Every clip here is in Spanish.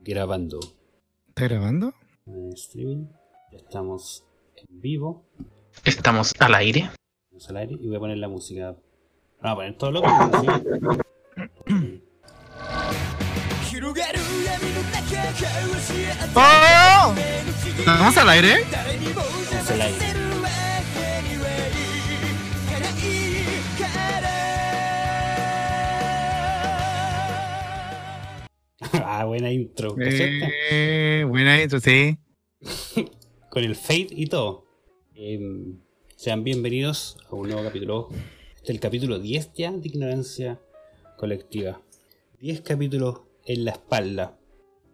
grabando ¿Está grabando? en streaming. Ya estamos en vivo, Estamos al aire. estamos al aire y voy a poner la música. Vamos a poner todo loco. ¿sí? ¡Oh! ¿Estamos al aire? Estamos al aire. Ah, buena intro. Eh, buena intro, sí. Con el fade y todo. Em, sean bienvenidos a un nuevo capítulo. Este es el capítulo 10 ya de Ignorancia Colectiva. 10 capítulos en la espalda.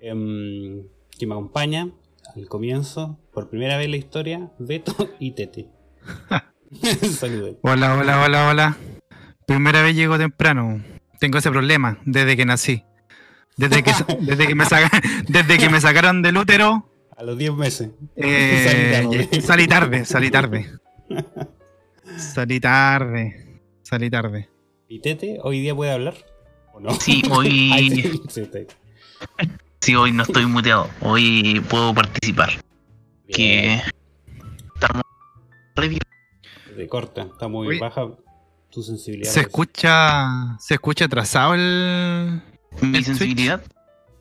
Em, que me acompaña al comienzo, por primera vez en la historia, Beto y Tete. Saluden. Hola, hola, hola, hola. Primera vez llego temprano. Tengo ese problema desde que nací. Desde que, desde que, me, saca- desde que me sacaron del útero, A los 10 meses. eh, Salí tarde. salí tarde, salí tarde. Salí tarde, salí tarde. ¿Y Tete hoy día puede hablar? ¿O no? Sí, hoy, sí, hoy no estoy muteado. Hoy puedo participar. Que Bien. estamos re bien. Te corta, está muy baja tu sensibilidad. Se escucha, se escucha atrasado el. Mi sensibilidad.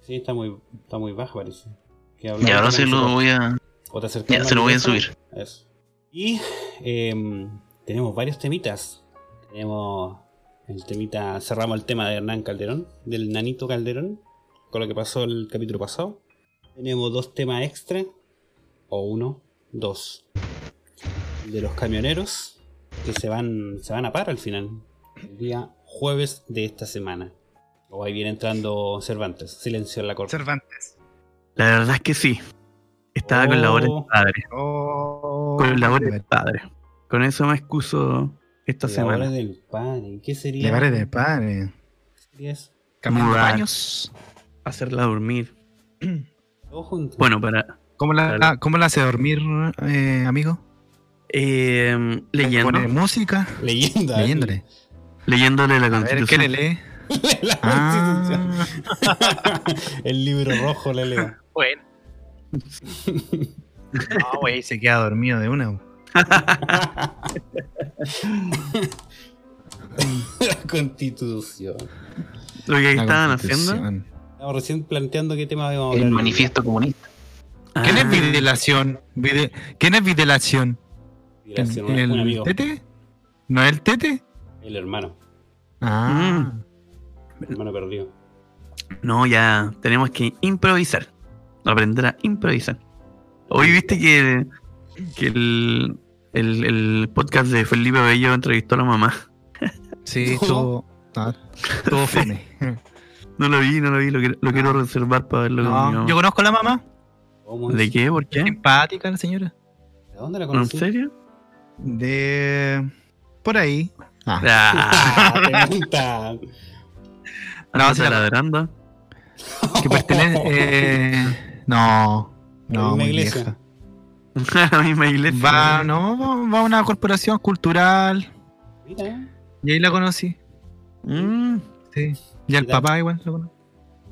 Sí, está muy, está muy baja, parece. Que Y ahora se lo voy a. O te acercas Ya, se lo voy a subir. Eso. Y em, tenemos varios temitas. Tenemos el temita, cerramos el tema de Hernán Calderón, del nanito Calderón, con lo que pasó el capítulo pasado. Tenemos dos temas extra, o uno, dos. El de los camioneros, que se van, se van a par al final, el día jueves de esta semana. O ahí viene entrando Cervantes, silencio en la corte. Cervantes. La verdad es que sí. Estaba con la hora Oh. del padre. Oh, Con la hora del padre. Con eso me excuso esta La hora semana. del padre. ¿Qué sería? Le vale de padre. ¿Qué sería eso? Cambiando Mudar. baños. Hacerla dormir. Bueno, para. ¿Cómo la, Claro. ¿Cómo la hace dormir, eh, amigo? eh, leyendo. Pone música, leyenda. leyéndole. Leyéndole la A ver, ¿qué constitución. le lee? La Ah, Constitución. El libro rojo le leo. bueno. No, güey, se queda dormido de una. La constitución. Lo que La estaban haciendo. Estamos recién planteando qué tema íbamos a El hablar. manifiesto comunista. ¿Quién es Ah, Videlación? Vide- ¿Quién es Videlación? Gracias, ¿El, el. Tete? ¿No es el Tete? El hermano. Ah. El hermano perdido. No, ya tenemos que improvisar. Aprender a improvisar. Hoy viste que, que el, el, el podcast de Felipe Bello entrevistó a la mamá. Sí, todo. ah, todo fome. No lo vi, no lo vi, lo, quiero- lo quiero reservar para verlo No, yo conozco a la mamá. ¿De qué? ¿Por qué? Simpática la señora. ¿De dónde la ¿En conocí? serio? De. Por ahí. Ah. Ah, Pregunta. No, sí la- ladrando. que pertenece. eh, no. No, misma muy iglesia. vieja. la misma iglesia. Va, no, va a una corporación cultural. Mira. Y ahí la conocí. Mm, Sí. Y al papá igual lo conozco.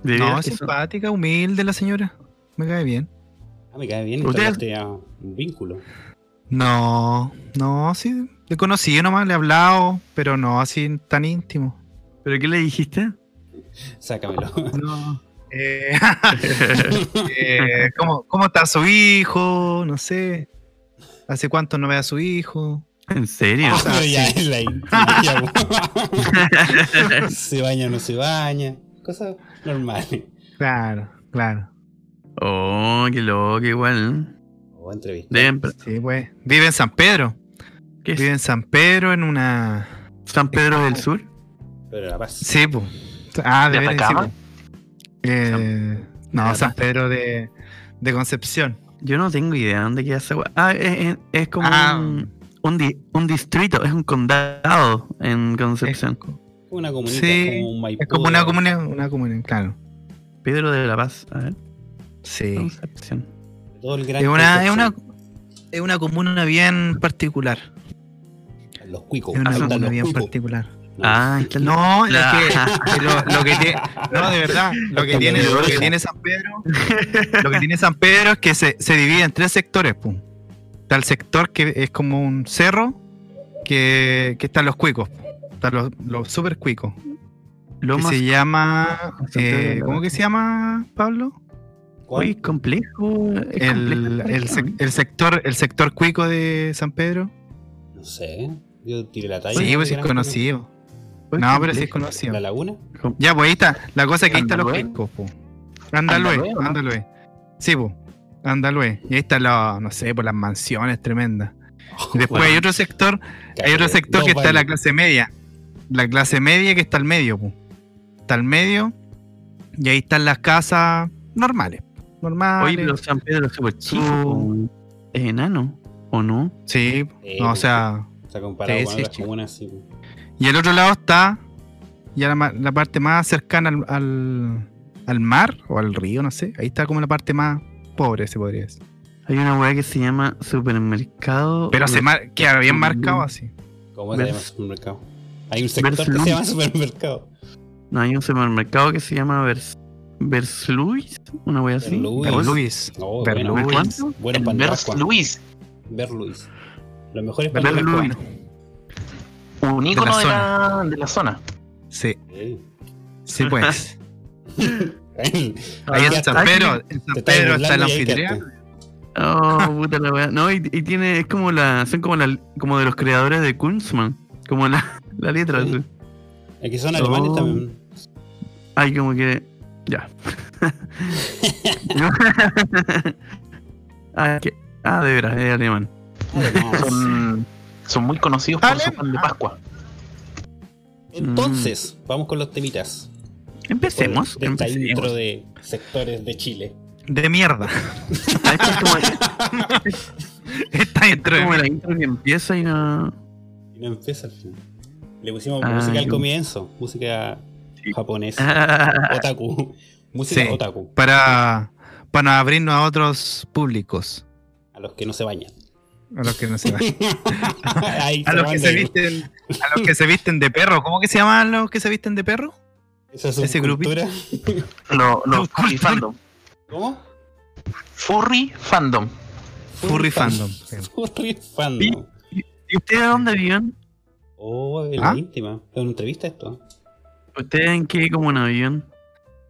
de No, son- simpática, humilde la señora. Me cae bien. Ah, me cae bien. ¿Usted? Usted a un vínculo. No, no, sí. Le conocí nomás, le he hablado, pero no así tan íntimo. ¿Pero qué le dijiste? Sácamelo. No. Eh, eh, ¿cómo, ¿Cómo está su hijo? No sé. ¿Hace cuánto no ve a su hijo? ¿En serio? Pero ya sí. es la intriga, Se baña o no se baña. Cosas normales. Claro, claro. oh, qué loco, igual. O entrevista. Sí, pues. Vive en San Pedro. ¿Qué es? Vive en San Pedro en una. ¿San Pedro del Sur? Pero la paz. Sí, pues. Ah, de ¿De Atacama? Eh, no, ¿De San? Pedro de, de Concepción. Yo no tengo idea de dónde queda esa weá. Ah, es, es- es como Ah. un, un, di- un distrito, es un condado en Concepción. Una comunidad Sí, como un Maipú. Es como una comunidad, una comunidad, claro. Pedro de la Paz, a ver. Sí. Concepción. Todo el gran Es una, es una, es una comuna bien particular. Los cuicos. Es una están comuna los bien cuicos. particular. Ah, No, es que lo, lo que tiene, no, de verdad, lo que tiene, lo que tiene San Pedro, lo que tiene San Pedro es que se, se divide en tres sectores, pum. Está el sector que es como un cerro, que, que están los cuicos, están los, los super cuicos, que Lomas se llama, eh, ¿cómo que se llama, Pablo? Uy, complejo. es El, complejo, el, sec- el sector, el sector cuico de San Pedro. No sé. Yo tiré la talla. Sí, pues es conocido. No, pero sí es conocido. ¿La laguna? Ya, pues ahí está. La cosa es que ahí están los cuicos, po. Andalue, ¿Andalue. Sí, pues. Andalue. Y ahí están los, no sé, pues las mansiones tremendas. Y después Bueno, hay otro sector, hay otro sector que está la clase media. La clase media que está al medio, pues. Está al medio. Y ahí están las casas normales. Normales. Oye, pero San Pedro es súper chico. Es enano, ¿o no? Sí, Sí, no, o sea. O sea, comparado con sí, otras comunas, sí. Y el otro lado está ya la, ma- la parte más cercana al, al, al mar o al río, no sé. Ahí está como la parte más pobre, se podría decir. Hay una weá que se llama supermercado. Pero se mar queda bien marcado así. ¿Cómo se llama supermercado? Hay un sector que se llama supermercado. No, hay un supermercado que se llama Vers... Versluis, una wea así. Verluis. Ver Luis. No, Ver bueno. Luis. ¿Cuánto? Bueno, El pan un ícono de la la, de la zona. Sí, Sí. pues. Ahí Ahí en San está. Pedro, en San Pedro está el anfitrión. Oh, puta la wea. No, y, y tiene, es como la, son como la, como de los creadores de Kunstmann. Como la, la letra. Sí. así. Es que son alemanes Oh. también. Ay, como que. Ya. ah, que- ah, de veras, es alemán. Además. Son, son muy conocidos por su pan de Pascua. Entonces, vamos con los temitas. Empecemos. De esta empecemos. intro de sectores de Chile. De mierda. Ah, Esta es como, Está dentro de como mí. la intro que empieza y no. Y no empieza al final. Le pusimos Ah, música al comienzo. Música japonesa. Ah, Otaku. Música Sí. otaku. Para, para abrirnos a otros públicos. A los que no se bañan. A los que no se van. Ahí A los que se visten, a los que se visten de perro. ¿Cómo que se llaman los que se visten de perro? Esa ese subcultura. Los los furry fandom. ¿Cómo? Furry fandom. Furry fandom. Furry fandom. ¿Y ustedes de dónde viven? Oh, en la ¿Ah? íntima. ¿Es una entrevista esto? ¿Ustedes en qué comuna viven?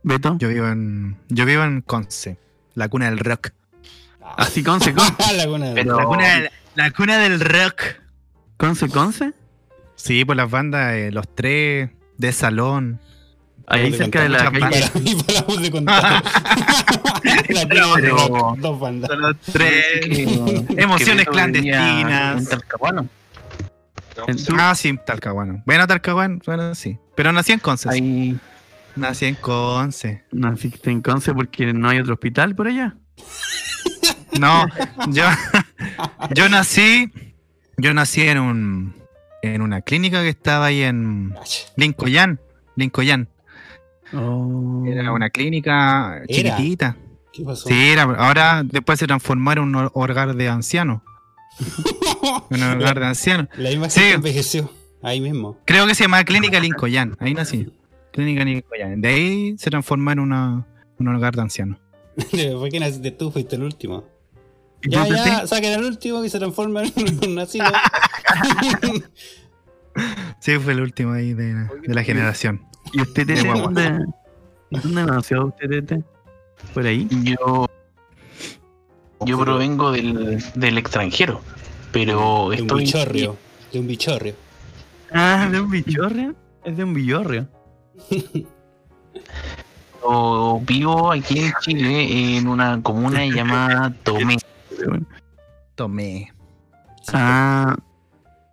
¿Beto? Yo vivo en, yo vivo en Conce, la cuna del rock. Así, Conce, Conce. la cuna de- Pero- La cuna, del- la cuna del rock. Conce, Conce. Sí, pues las bandas, eh, los tres de salón. Ahí de cerca de la calle. Para mí, para de contar. la de Pero- Dos bandas. Son los tres. Que- Emociones que clandestinas. En Talcahuano. Ah, sí, Talcahuano. Bueno, Talcahuano, bueno, sí. Pero nací en Conce. Ahí Nací en Conce. Naciste en Conce porque no hay otro hospital por allá. No, yo, yo nací, yo nací en un, en una clínica que estaba ahí en Lincoyan, Lincoyan. Oh. Era una clínica ¿Era? chiquitita. ¿Qué pasó? Sí, era, ahora después se transformó en un hogar de ancianos. Un hogar de ancianos. La misma Sí. envejeció. Ahí mismo. Creo que se llamaba Clínica Lincoyan. Ahí nací. Clínica Lincoyan. De ahí se transformó en una, un hogar de ancianos. ¿Por qué naciste tú? Fuiste el último. ¿Y Ya, tú, ya, saquen al último y se transforma en un nacido. Sí, fue el último ahí de, de la generación. ¿Y usted, Tete, dónde, dónde nació usted, Tete? ¿Por ahí? yo. Yo provengo del, del extranjero. Pero de un bichorrio. De un bichorrio. Ah, ¿de un villorrio? Es de un villorrio. Yo vivo aquí en Chile en una comuna llamada Tomé. Tomé. Ah,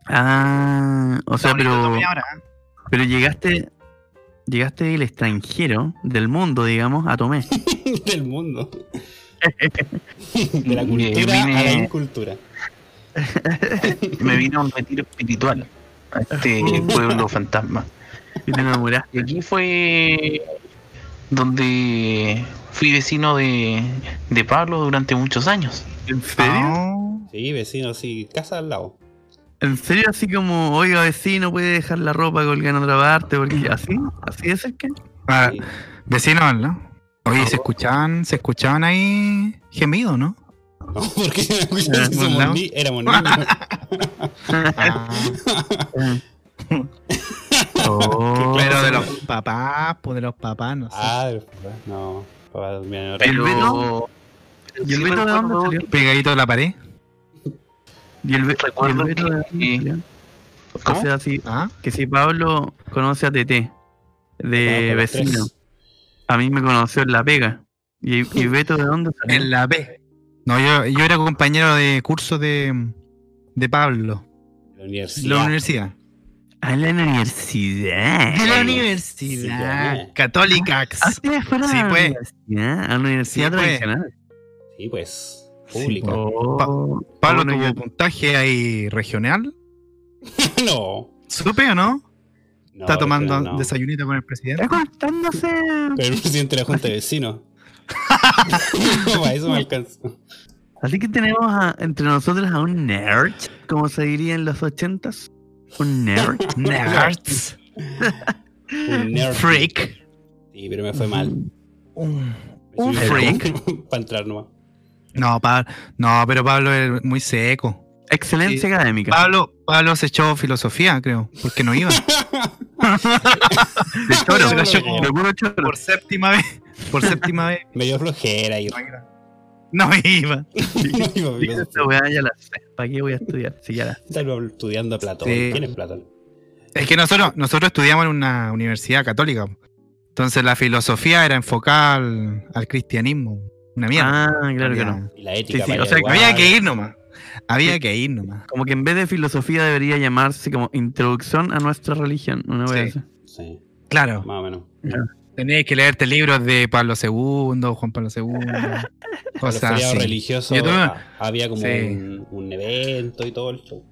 ah, o sea, pero, Tomé ahora. pero llegaste, llegaste del extranjero, del mundo, digamos, a Tomé. Del mundo. De la cultura a la vine- incultura. Me vine a un retiro espiritual. A este pueblo fantasma. Y te enamoraste. Y aquí fue donde fui vecino de, de Pablo durante muchos años. ¿En serio? Ah, Sí, vecino, sí. Casa al lado. ¿En serio así como, oiga vecino, puede dejar la ropa colgada en otra parte? Porque así, así es el que. Ah, Sí. vecinos, ¿no? Oye, se escuchaban, se escuchaban ahí gemidos, ¿no? No, porque ni- éramos niños. Oh. Pero de los papás, pues de los papás, no sé. Ah, de los papás. No, papá dormía en ¿Y el horario. Beto? ¿Y el Beto de dónde salió? Pegadito a la pared. ¿Y el, y Beto de dónde salió? O ¿Cómo? sea, si, Ah, que si Pablo conoce a TT de los vecino, a mí me conoció en La Pega. ¿Y, y Beto de dónde salió? en la B. No, yo, yo era compañero de curso de, de Pablo. La De universidad. la universidad. A la universidad. De la universidad. Católica. Ah, sí, fuera Sí, la pues. universidad, a la universidad Sí, pues. tradicional. Sí, pues. Pública. Oh, Pablo tuvo yo- puntaje ahí regional. no. ¿Supe o no? no. Está tomando no. desayunito con el presidente. Está contándose. Pero el presidente de la Junta de Vecinos. Para eso me alcanza. Así que tenemos a- entre nosotros a un nerd, como se diría en los ochentas. Un nerd. Nerds. Un nerd. Freak. Sí, pero me fue mal. Un- freak. Para entrar nomás. No, Pablo, no, pero Pablo es muy seco. Excelencia Sí. académica. Pablo, Pablo se echó filosofía, creo, porque no iba. de choro. Se. Por séptima vez. Por séptima vez. Me dio flojera y No iba. no iba a Dije, filosofía. esta weá ya la sé. ¿Para qué voy a estudiar? Si ya la sé. Estaba estudiando a Platón. Sí. ¿Quién es Platón? Es que nosotros, nosotros estudiamos en una universidad católica. Entonces la filosofía era enfocada al, al cristianismo. Una mierda. Ah, claro que no. Y la ética. Sí, sí, o sea, igual. Había que ir nomás. Había que ir nomás. Como que en vez de filosofía debería llamarse como introducción a nuestra religión. Una Sí. vez. Sí, Claro. más o menos. Tenías que leerte libros de Pablo II, Juan Pablo II. Cosas así. tuve- ah, había como Sí. un, un evento y todo el show.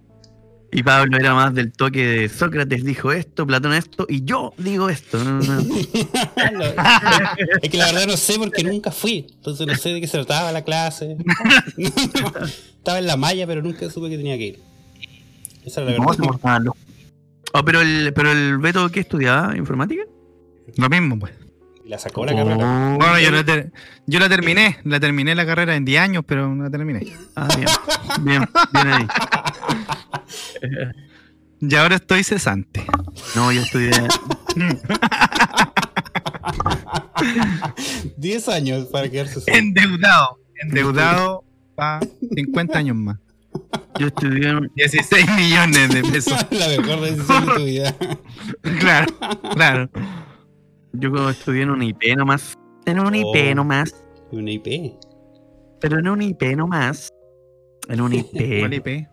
Y Pablo era más del toque de Sócrates dijo esto, Platón esto, y yo digo esto. No, no, no. es que la verdad no sé porque nunca fui. Entonces no sé de qué se trataba la clase. Estaba en la malla, pero nunca supe que tenía que ir. Esa era la verdad. Oh, pero el, pero el Beto que estudiaba informática. Lo mismo, pues. Y la sacó la carrera. Oh. Bueno, yo la, ter- yo la terminé. La terminé la carrera en 10 años, pero no la terminé. Ah, bien. Bien, bien ahí. Y ahora estoy cesante. No, yo estudié. 10 años para quedarse solo. Endeudado. Endeudado para 50 años más. Yo estudié en, 16 millones de pesos. la mejor decisión de tu vida. Claro, claro. Yo estudié en un IP nomás. En un Oh. IP nomás. Una IP. Pero en un IP nomás. En un ¿Cuál IP. IP?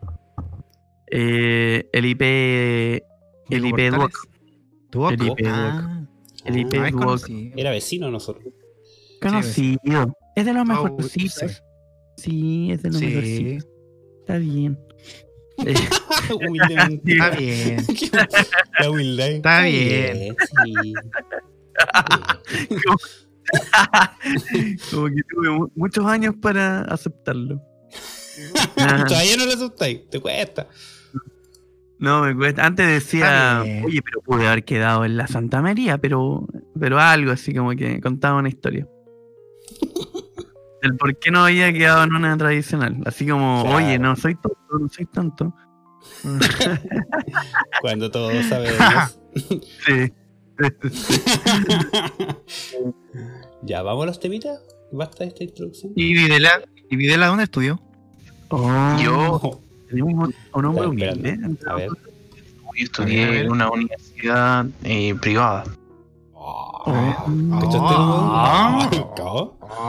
eh, el IP. El IP. Duoc. Duoc. El IP Ah, El IP ah, Duoc. Era vecino nosotros. Conocido. Es de los Oh, mejorcitos. Sí, es de los Sí, mejorcitos. Está bien. Eh, Humildemente. está bien. La humildad. Está bien. Sí. Como que tuve mu- muchos años para aceptarlo. Todavía no lo asustáis. Te cuesta. no, me cuesta. Antes decía, oye, pero pude haber quedado en la Santa María, pero, pero algo así como que contaba una historia. El por qué no había quedado en una tradicional. Así como, Claro. oye, no soy tonto, no soy tonto. Cuando todo sabe de Dios. Sí. ya, vamos a los temitas. Basta esta introducción. ¿Y Videla? ¿Y Videla dónde estudió? Oh, Yo, tenemos un, hombre humilde. espera. A ver. yo estudié en una universidad eh, privada. Oh, Oh. ¿Cachaste el Ah.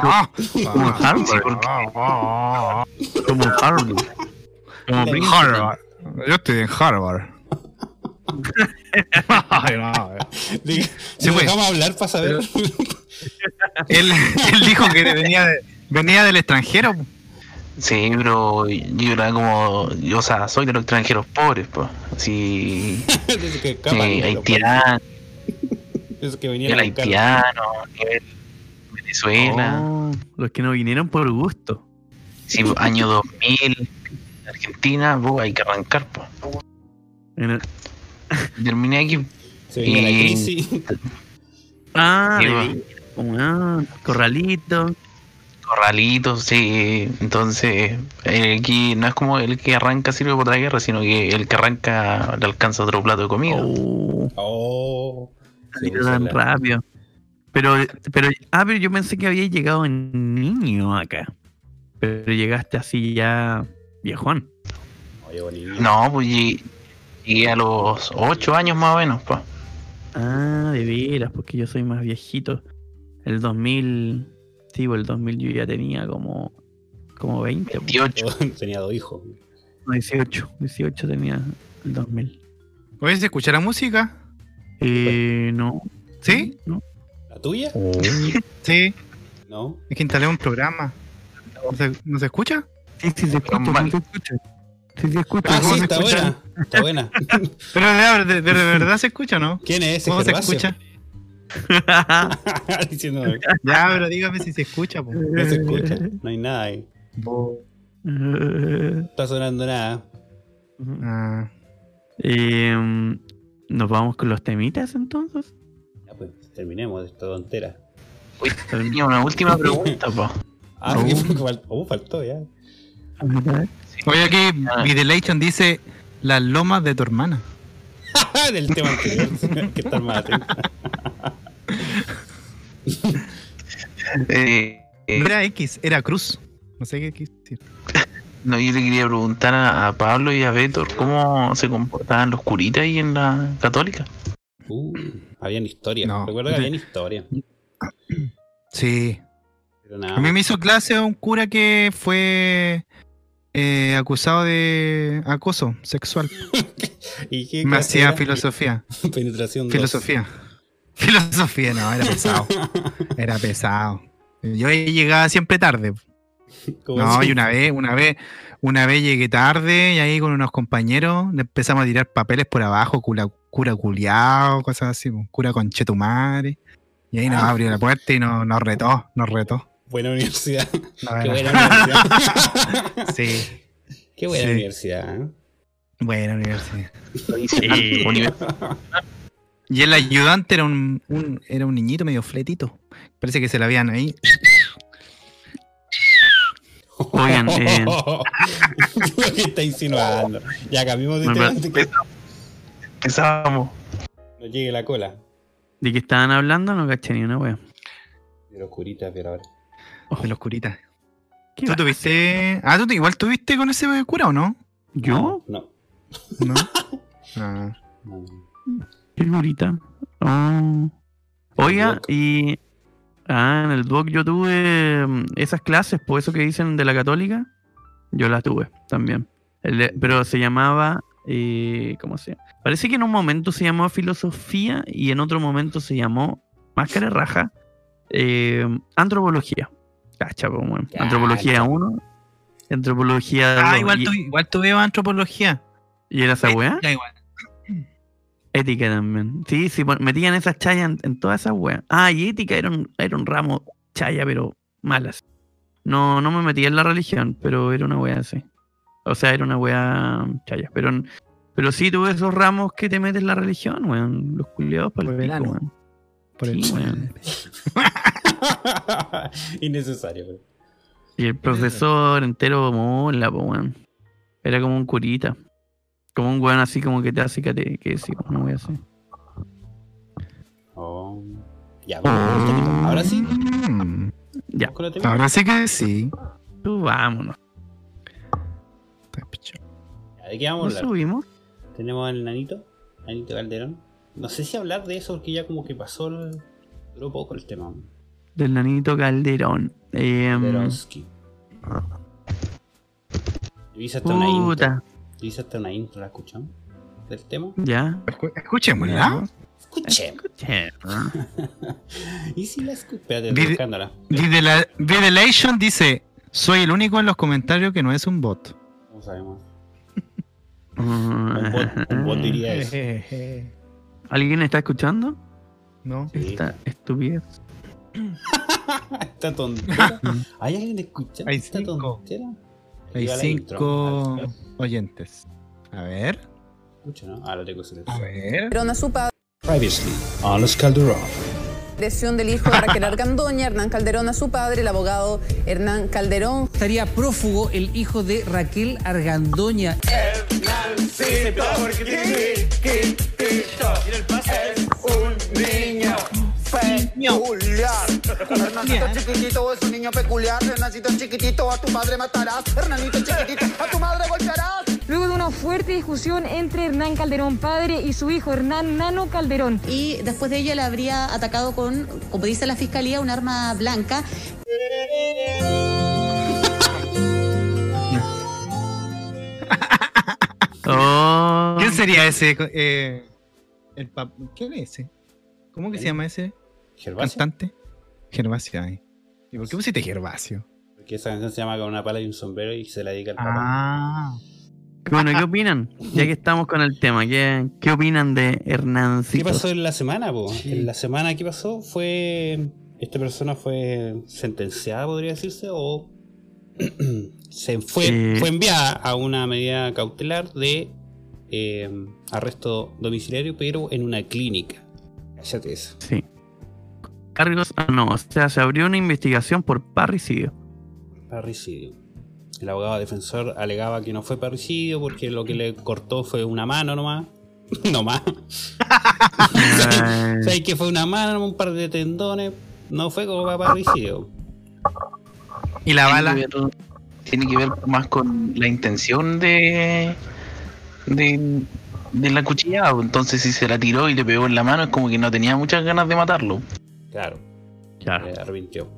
Ah, Como Harvard. Como Harvard. Como. Harvard. Yo estoy en Harvard. Ay, no, Sí, dejamos hablar para saber. él, él dijo que venía, de- venía del extranjero. Sí, pero yo era como, yo, o sea, soy de los extranjeros pobres, pues. Escapan, eh, haitiano, que el haitiano, nivel Venezuela, Oh, los que no vinieron por gusto. sí, año 2000, Argentina, pues, hay que arrancar, pues. El- Terminé aquí. Se venía la crisis. Ah, Sí, ah, corralito. Corralitos, sí. Entonces, eh, aquí no es como el que arranca sirve para la guerra, sino que el que arranca le alcanza otro plato de comida. Oh, Oh. Tan la- rápido. Pero, pero, ah, pero yo pensé que había llegado en niño acá. Pero llegaste así ya viejón. No, pues llegué a los 8 años más o menos, pues. Ah, de veras, porque yo soy más viejito. El 2000, sí, pues el 2000 yo ya tenía como, como 20, pues. 28. Tenía dos hijos. No, 18, 18 tenía el 2000. Oye, ¿se escucha la música? Eh, no. ¿Sí? No. ¿La tuya? Sí. No. Es que instalé un programa. ¿No se, no se escucha? Sí, sí se escucha, sí se escucha. Sí se escucha. Ah, ¿Cómo sí, está buena. Está buena. Pero de, de- de verdad se escucha, ¿no? ¿Quién es ese ¿Cómo se escucha? Diciéndome, Ya, pero dígame si se escucha. po. no se escucha. No hay nada ahí. No está sonando nada. Ah, Em, ¿Nos vamos con los temitas entonces? Ya pues, terminemos esta tontera. Tenía una última pregunta, pues. Ah, oh, faltó ya. Oye, aquí Videlation dice las lomas de tu hermana. Del tema anterior. que está más atento. Eh, eh, No era X, era Cruz. No sé qué no, yo le quería preguntar a, a Pablo y a Beto cómo se comportaban los curitas ahí en la católica. Uh, habían historia. No. Recuerdo que habían historia. Sí. Pero nada. A mí me hizo clase un cura que fue eh, acusado de acoso sexual. ¿Y qué Me hacía filosofía. Penetración. Filosofía. Filosofía, no, era pesado. Era pesado. Yo llegaba siempre tarde. ¿Cómo No, así? y una vez, una vez, una vez llegué tarde y ahí con unos compañeros empezamos a tirar papeles por abajo, cura, cura culiao, cosas así, cura conchetumare. Y ahí nos Ah. abrió la puerta y nos, nos retó, nos retó. Buena universidad. No, Qué buena universidad. sí, Qué buena Sí. universidad. ¿eh? buena universidad. Sí. Y el ayudante era un, un- era un niñito medio fletito. Parece que se la habían ahí. Oigan, eh, Lo que está insinuando. Ya cambiamos de tema Empezamos. nos llegue la cola. ¿de qué estaban hablando? No caché ni una wea. De los curitas, pero ahora. De los curitas. ¿Qué ¿Tú va? tuviste. Ah, ¿tú te- igual tuviste con ese cura o no? ¿Yo? No. No. Ah. no. Qué bonita. Oh. Oiga, y. Ah, en el doc yo tuve mm, esas clases, por eso que dicen de la católica. Yo las tuve también. El de- pero se llamaba. eh, ¿Cómo se llama? Parece que en un momento se llamó filosofía y en otro momento se llamó máscara raja. eh, antropología. Cacha. Antropología 1. Antropología Ah, 2. igual, y, tu, igual tuve antropología. ¿Y era esa weá? Igual. Ética también. Sí, sí, pon- metían esas chayas en, en todas esas weas. Ah, y ética era un, era un ramo chaya, pero malas. No, no me metía en la religión, pero era una wea así. O sea, era una wea chaya. Pero, pero sí tuve esos ramos que te metes en la religión, weón. Los culiados para el el pico, weón. Por Sí, el- weón. Innecesario. Y el profesor entero mola, po, weón. Era como un curita. Como un weón así como que te hace que que sí, no voy a hacer. Oh. Ya, temita. Ahora sí. Mm. Ya. Ahora sí que sí. tú vámonos. ¿De qué vamos a hablar? subimos. Tenemos al nanito, nanito Calderón. No sé si hablar de eso porque ya como que pasó el... duró poco el tema. Del nanito Calderón. Eh, Calderonsky. Yo hice hasta una intro. hice hasta una intro, ¿la escuchamos? Del tema. Ya. Escu- Escuchémosla. Escuchemos. Escuché. ¿Y si la estoy buscándola. Videla- Videlation dice: Soy el único en los comentarios que no es un bot. ¿Cómo sabemos? Un bot, un bot diría eso. ¿Alguien está escuchando? No. Sí. Esta estupidez. Esta tontera. ¿Hay alguien escuchando Hay esta cinco. tontera? Hay cinco intro. oyentes. A ver. Escucha, ¿no? Ah, lo tengo A silenciado. ver. Calderón a su padre. Previously, on Calderón. Lesión del hijo de Raquel Argandoña, Hernán Calderón a su padre, el abogado Hernán Calderón. Estaría prófugo el hijo de Raquel Argandoña. Peculiar. Hernanito chiquitito es un niño peculiar. Hernanito chiquitito, a tu madre matarás. Hernanito chiquitito, a tu madre golpearás. Luego de una fuerte discusión entre Hernán Calderón padre y su hijo Hernán Nano Calderón. y después de ello le habría atacado con, como dice la fiscalía, un arma blanca. Oh, ¿Quién sería ese? eh, el pap- ¿Quién es ese? ¿Cómo que se llama ese Gervasio. cantante? Gervasio. ay. ¿Y por qué pusiste Gervasio? Porque esa canción se llama Con una pala y un sombrero y se la dedica al papá. Ah. bueno, ¿qué opinan? Ya que estamos con el tema, ¿qué, qué opinan de ¿Qué Hernancito? pasó en la semana, po? Sí. En la semana que pasó fue. Esta persona fue sentenciada, podría decirse, o se fue, Eh. fue enviada a una medida cautelar de eh, arresto domiciliario, pero en una clínica. Cállate eso. Sí. Cargos, ah, no, o sea, se abrió una investigación por parricidio. Parricidio. El abogado defensor alegaba que no fue parricidio porque lo que le cortó fue una mano nomás. no más. Ay, ¿Sabes que fue una mano, un par de tendones? No fue como para parricidio. ¿Y la bala? Tiene que, ver, tiene que ver más con la intención de. de. de la cuchillada. pues. Entonces, si se la tiró y le pegó en la mano, es como que no tenía muchas ganas de matarlo. Claro. claro. se arrepintió.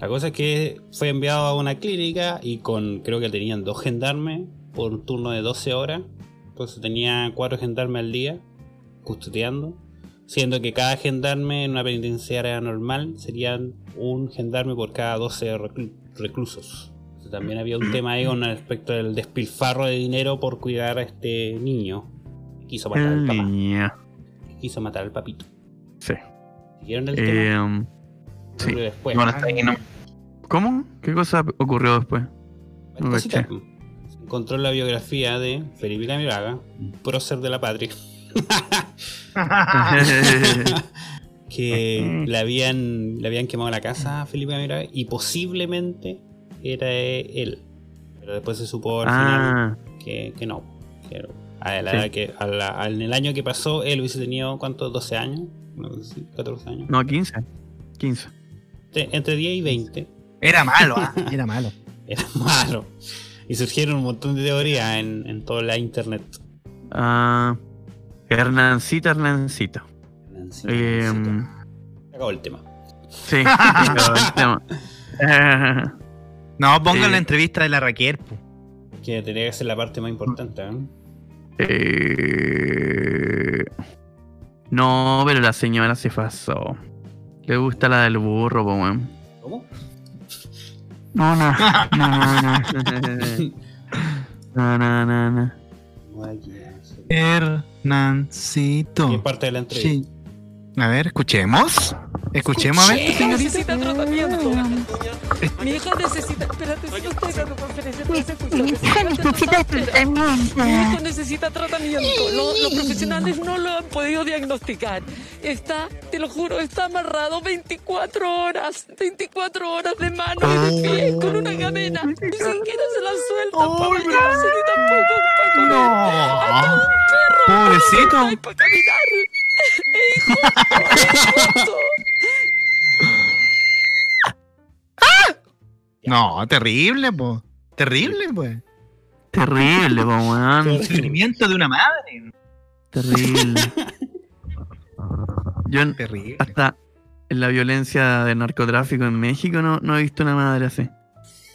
La cosa es que fue enviado a una clínica y con, creo que tenían dos gendarmes por un turno de 12 horas. Entonces tenía cuatro gendarmes al día custodiando. Siendo que cada gendarme en una penitenciaria normal serían un gendarme por cada 12 reclu- reclusos. Entonces, también había un tema ahí con respecto del despilfarro de dinero por cuidar a este niño. Quiso matar al papá. Quiso matar al papito. Sí. ¿Siguieron el tema? Eh, sí. Ocurrió después. Y bueno, está ahí, ¿no? ¿Cómo? ¿Qué cosa ocurrió después? No Cosita. Se encontró la biografía de Felipe Camilaga, prócer de la patria, que le habían, le habían quemado la casa a Felipe Camilaga y posiblemente era él. Pero después se supo al final ah, que, que no. que a la Sí. que, a la- en el año que pasó, él hubiese tenido, ¿cuántos? ¿12 años? No sé si, 14 años. no, 15. 15. Entre- Entre 10 y 20. Era malo, ah, Era malo. Era malo. Y surgieron un montón de teorías en, en toda la internet. Ah, Hernancito, Hernancito. Nancy, Eh, Nancy. Se acabó el tema. sí, pero el tema. No, pongan Eh. la entrevista de la Raquel. Que tenía que ser la parte más importante, ¿eh? eh, no, pero la señora se pasó. Le gusta la del burro, po, weón. ¿Cómo? No, no, no, no. No, no, no, no. No. Hernancito. ¿Qué parte de la entrevista? Sí. A ver, escuchemos. Escuchemos a ver, señorita. Necesita tratamiento. Mi hija necesita. Espérate, si no estoy dando conferencia. pero se escucha. Mi hija necesita tratamiento. Mi hijo necesita tratamiento. Lo- los profesionales no lo han podido diagnosticar. Está, te lo juro, está amarrado 24 horas. 24 horas de mano y de pie con una cadena. Ni siquiera se la sueltan para bañarse ni tampoco para comer. Hasta un perro Pobrecito. hay para caminar. ¡Eh, hijo! No, terrible, po. Terrible, pues. Terrible, po, weón. Sufrimiento de una madre. Terrible. Yo en- Terrible. hasta en la violencia del narcotráfico en México no, no he visto una madre así.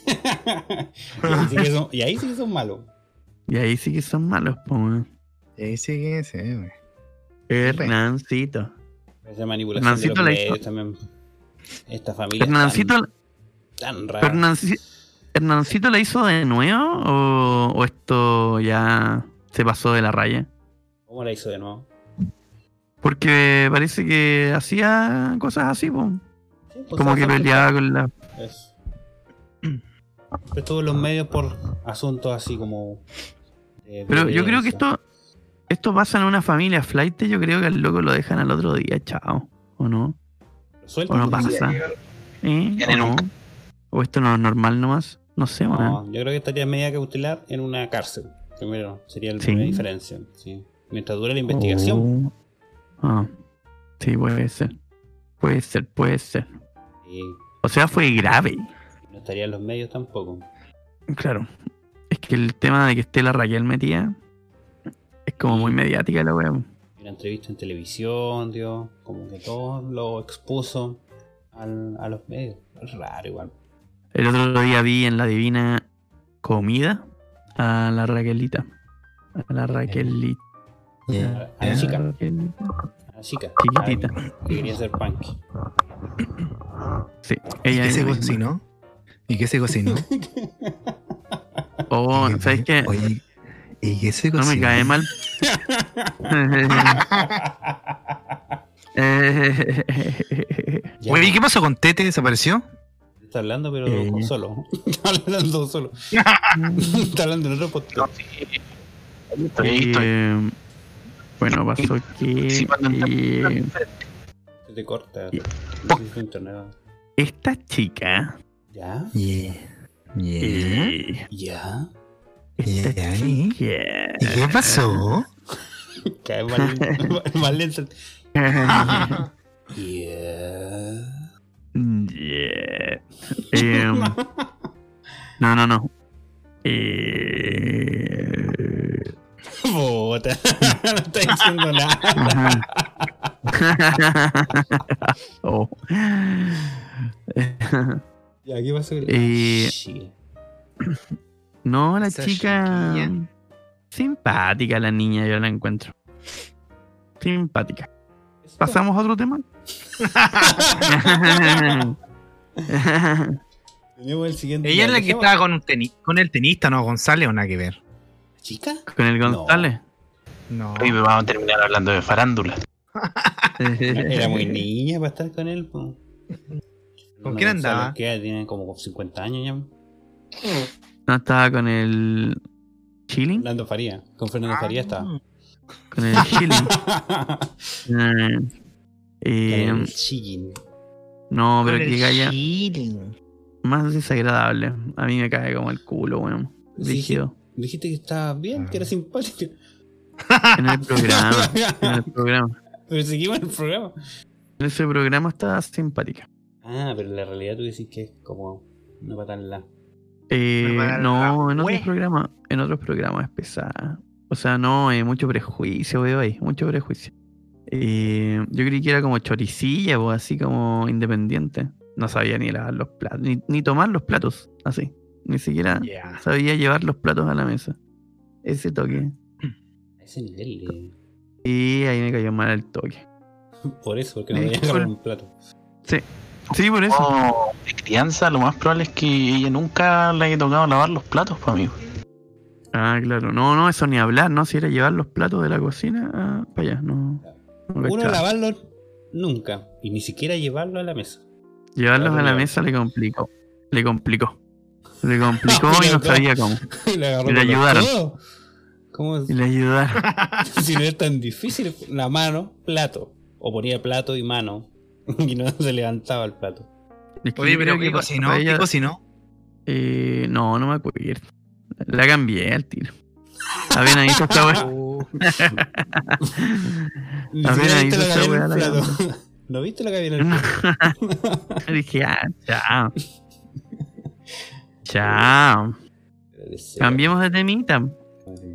y, ahí sí que son, y ahí sí que son malos. Y ahí sí que son malos, po, weón. Sí, sí, sí, güey. Hernancito. Esa manipulación Hernancito de los la medios hizo- también. Esta familia Hernancito, tan, tan rara. Hernanci- ¿Hernancito la hizo de nuevo o, o esto ya se pasó de la raya? ¿Cómo la hizo de nuevo? Porque parece que hacía cosas así, po. Sí, pues, como que peleaba con la... Eso. Estuvo en los medios por asuntos así como. Pero yo creo que esto esto pasa en una familia flight. Yo creo que al loco lo dejan al otro día, chao. ¿O no? ¿O no pasa? ¿Eh? ¿O, no? ¿O esto no es normal nomás? No sé, No, weón. yo creo que estaría en medida cautelar en una cárcel. Primero, sería la Sí. primera diferencia. Sí. Mientras dure la investigación. Oh. Ah, sí, puede ser. Puede ser, puede ser. O sea, fue grave. no estaría en los medios tampoco. Claro. Es que el tema de que esté la Raquel metida es como muy mediática la weón. Una entrevista en televisión, dio, como que todo lo expuso al- a los medios. Es raro igual. El otro día vi en la Divina Comida a la Raquelita. A la Raquelita. A, a la chica, Raquelita. a la chica. Chiquitita. que quería ser punk. Sí, ¿Y ella qué es se cocinó? ¿Y qué se cocinó? Oh, Oye, ¿sabes qué? Oye, ¿y qué se No cocinó? me cae mal. Oye, ¿qué pasó con Tete? ¿Desapareció? Está hablando, pero Eh. solo. Está hablando solo. Está hablando en otro podcast. Eh, bueno, pasó que eh, Se te corta. Y- No sé si tu internet. esta chica, ¿Ya? Yeah. Yeah. eh, ¿Ya? esta Yeah, ¿y? chica, ¿Y qué pasó? Cae mal, mal lento. Yeah. Yeah. Em, no, no, no. Eh, Puta. no está diciendo nada. Oh. Ya, ¿qué pasó? la Eh, chica? No, la Esa chica. chiquilla. Simpática la niña, yo la encuentro. Simpática. ¿Pasamos a otro tema? Tenemos el siguiente. Ella es la que estaba con, un teni- con el tenista, ¿no? González o nada que ver. ¿Chica? Con el González. No. Vamos a terminar hablando de farándula. Era muy niña para estar con él. po. ¿Con No, quién andaba? ¿qué edad tiene como 50 años ya. No estaba con el. Chilling. Fernando Faría. Con Fernando Faría estaba. Con el Chilling. Eh, eh, Con el chillín. no, pero que calla chilling. más desagradable. A mí me cae como el culo, weón. Rígido. Dijiste que estaba bien, que era simpático. En el programa. En el programa. Pero seguimos en el programa. En ese programa estaba simpática. Ah, pero en la realidad tú decís que es como una pata en la. Eh, no, en otros programas, en otros programas es pesada. O sea, no, hay mucho prejuicio veo ahí, mucho prejuicio. Eh, yo creí que era como choricilla o así como independiente. No sabía ni lavar los platos, ni, ni tomar los platos, así. Ni siquiera sabía llevar los platos a la mesa. Ese toque. A ese nivel. Y ahí me cayó mal el toque. eh. Por eso, porque no Sí, voy a agarrar por- un plato. Sí, por eso. Oh, de crianza, lo más probable es que ella nunca le haya tocado lavar los platos, pues, amigo. Ah, claro. No, no, eso ni hablar, ¿no? Si era llevar los platos de la cocina para allá, no. no Uno cachaba. lavarlo nunca. Y ni siquiera llevarlo a la mesa. Llevarlos Claro, a la mesa le complicó. Le complicó. Le complicó y no sabía cómo. le Y le ayudaron. ¿Cómo es? Y le ayudaron. si no es tan difícil, la mano, plato. O ponía plato y mano. Y no se levantaba el plato. Es que Oye, pero ¿qué cocinó? ¿Qué cocinó? eh, no, no me acuerdo. La cambié al tiro. Apenas hizo esta weá. Oh, Ni Apenas siquiera viste hizo lo que esa había en weá. ¿No viste lo que había en el plato? Dije, ah, chao. Chao. Cambiemos de temita.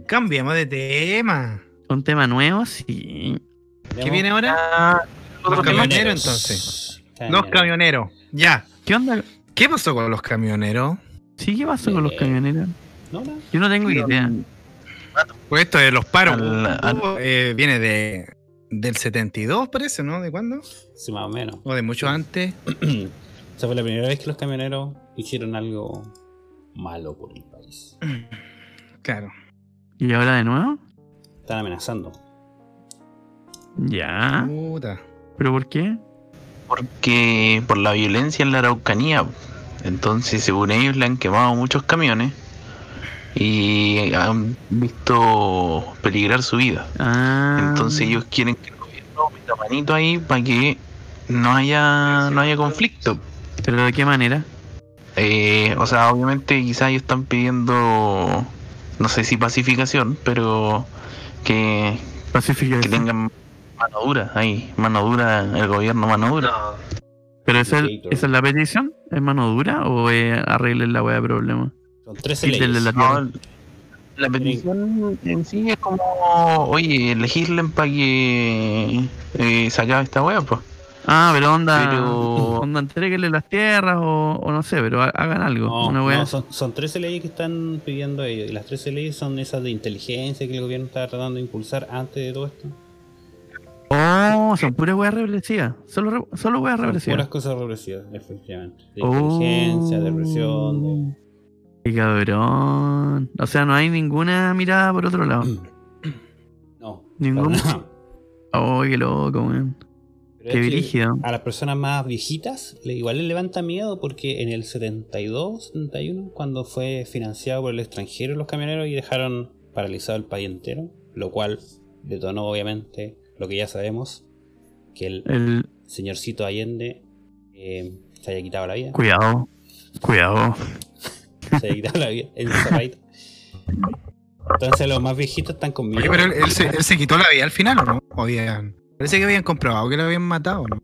Cambiemos de tema. Un tema nuevo, sí. ¿Qué viene ahora? Los camioneros, entonces. Los camioneros. Ya. ¿Qué onda? ¿Qué pasó con los camioneros? Sí, ¿qué pasó con los camioneros? No, no. Yo no tengo idea. Pues esto de los paros. Al- al- eh, viene de del 72, parece, ¿no? ¿De cuándo? Sí, más o menos. O de mucho antes. Esa fue la primera vez que los camioneros hicieron algo malo por el país. Claro. ¿Y ahora de nuevo? Están amenazando. Ya. Puta. ¿Pero por qué? Porque por la violencia en la Araucanía. Entonces, según ellos, le han quemado muchos camiones y han visto peligrar su vida. Ah. Entonces ellos quieren que el gobierno meta manito ahí para que no haya no haya conflicto. ¿Pero de qué manera? Eh, o sea, obviamente quizás ellos están pidiendo, no sé si pacificación, pero que, que tengan mano dura ahí, mano dura, el gobierno mano dura. ¿Pero esa, es- esa es la petición? ¿Es mano dura o es arreglen la weá de problema? Son 13 Quítenle leyes. la tierra. No, la petición en sí es como, oye, legislen para que eh, se acabe esta wea, pues. Ah, pero onda, Pero- onda entreguenle las tierras o, o no sé, pero ha- hagan algo. No, una weá. no, son, son 13 leyes que están pidiendo ellos. Y las 13 leyes son esas de inteligencia que el gobierno está tratando de impulsar antes de todo esto. Oh, son puras weas represivas. Solo, re- solo weas represivas. puras cosas represivas, efectivamente. De Oh. inteligencia, de represión, de... Qué cabrón. O sea, no hay ninguna mirada por otro lado. No. Ningún. Oh, qué loco, weón. Qué brígido. A las personas más viejitas le- igual les levanta miedo porque en el 72, 71, cuando fue financiado por el extranjero los camioneros y dejaron paralizado el país entero, lo cual detonó obviamente lo que ya sabemos, que el, El. señorcito Allende eh, se haya quitado la vida. Cuidado. Cuidado. Se quitado la vida en Zapatito. Entonces los más viejitos están conmigo. Oye, pero él, él se, él se quitó la vida al final, ¿o no? Habían- Parece que habían comprobado que lo habían matado, ¿no?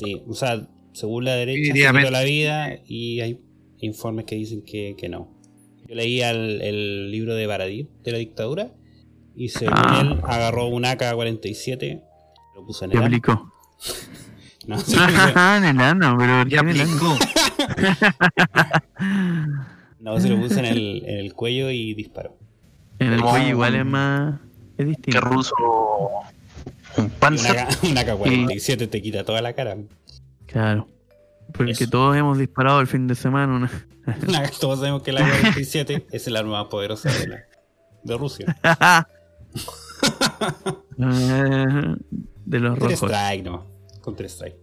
Sí, o sea, según la derecha se quitó la vida y hay informes que dicen que, que no. Yo leía el, el libro de Baradí, de la dictadura, y según Ah. él agarró un AK-47, lo puso en ¿Qué el aplicó? No, se en el ano, pero ¿por qué en el ano? no, se lo puso en el, en el cuello y disparó. En el cuello igual es más. Es Que distinto. ruso, un panzer. AK- un AK-47 te quita toda la cara. Claro. Porque Eso. todos hemos disparado el fin de semana una. Una- Todos sabemos que el AK-47 es el arma más poderosa de, la- de Rusia. Eh, de los Counter rojos. Strike, no. Counter Strike.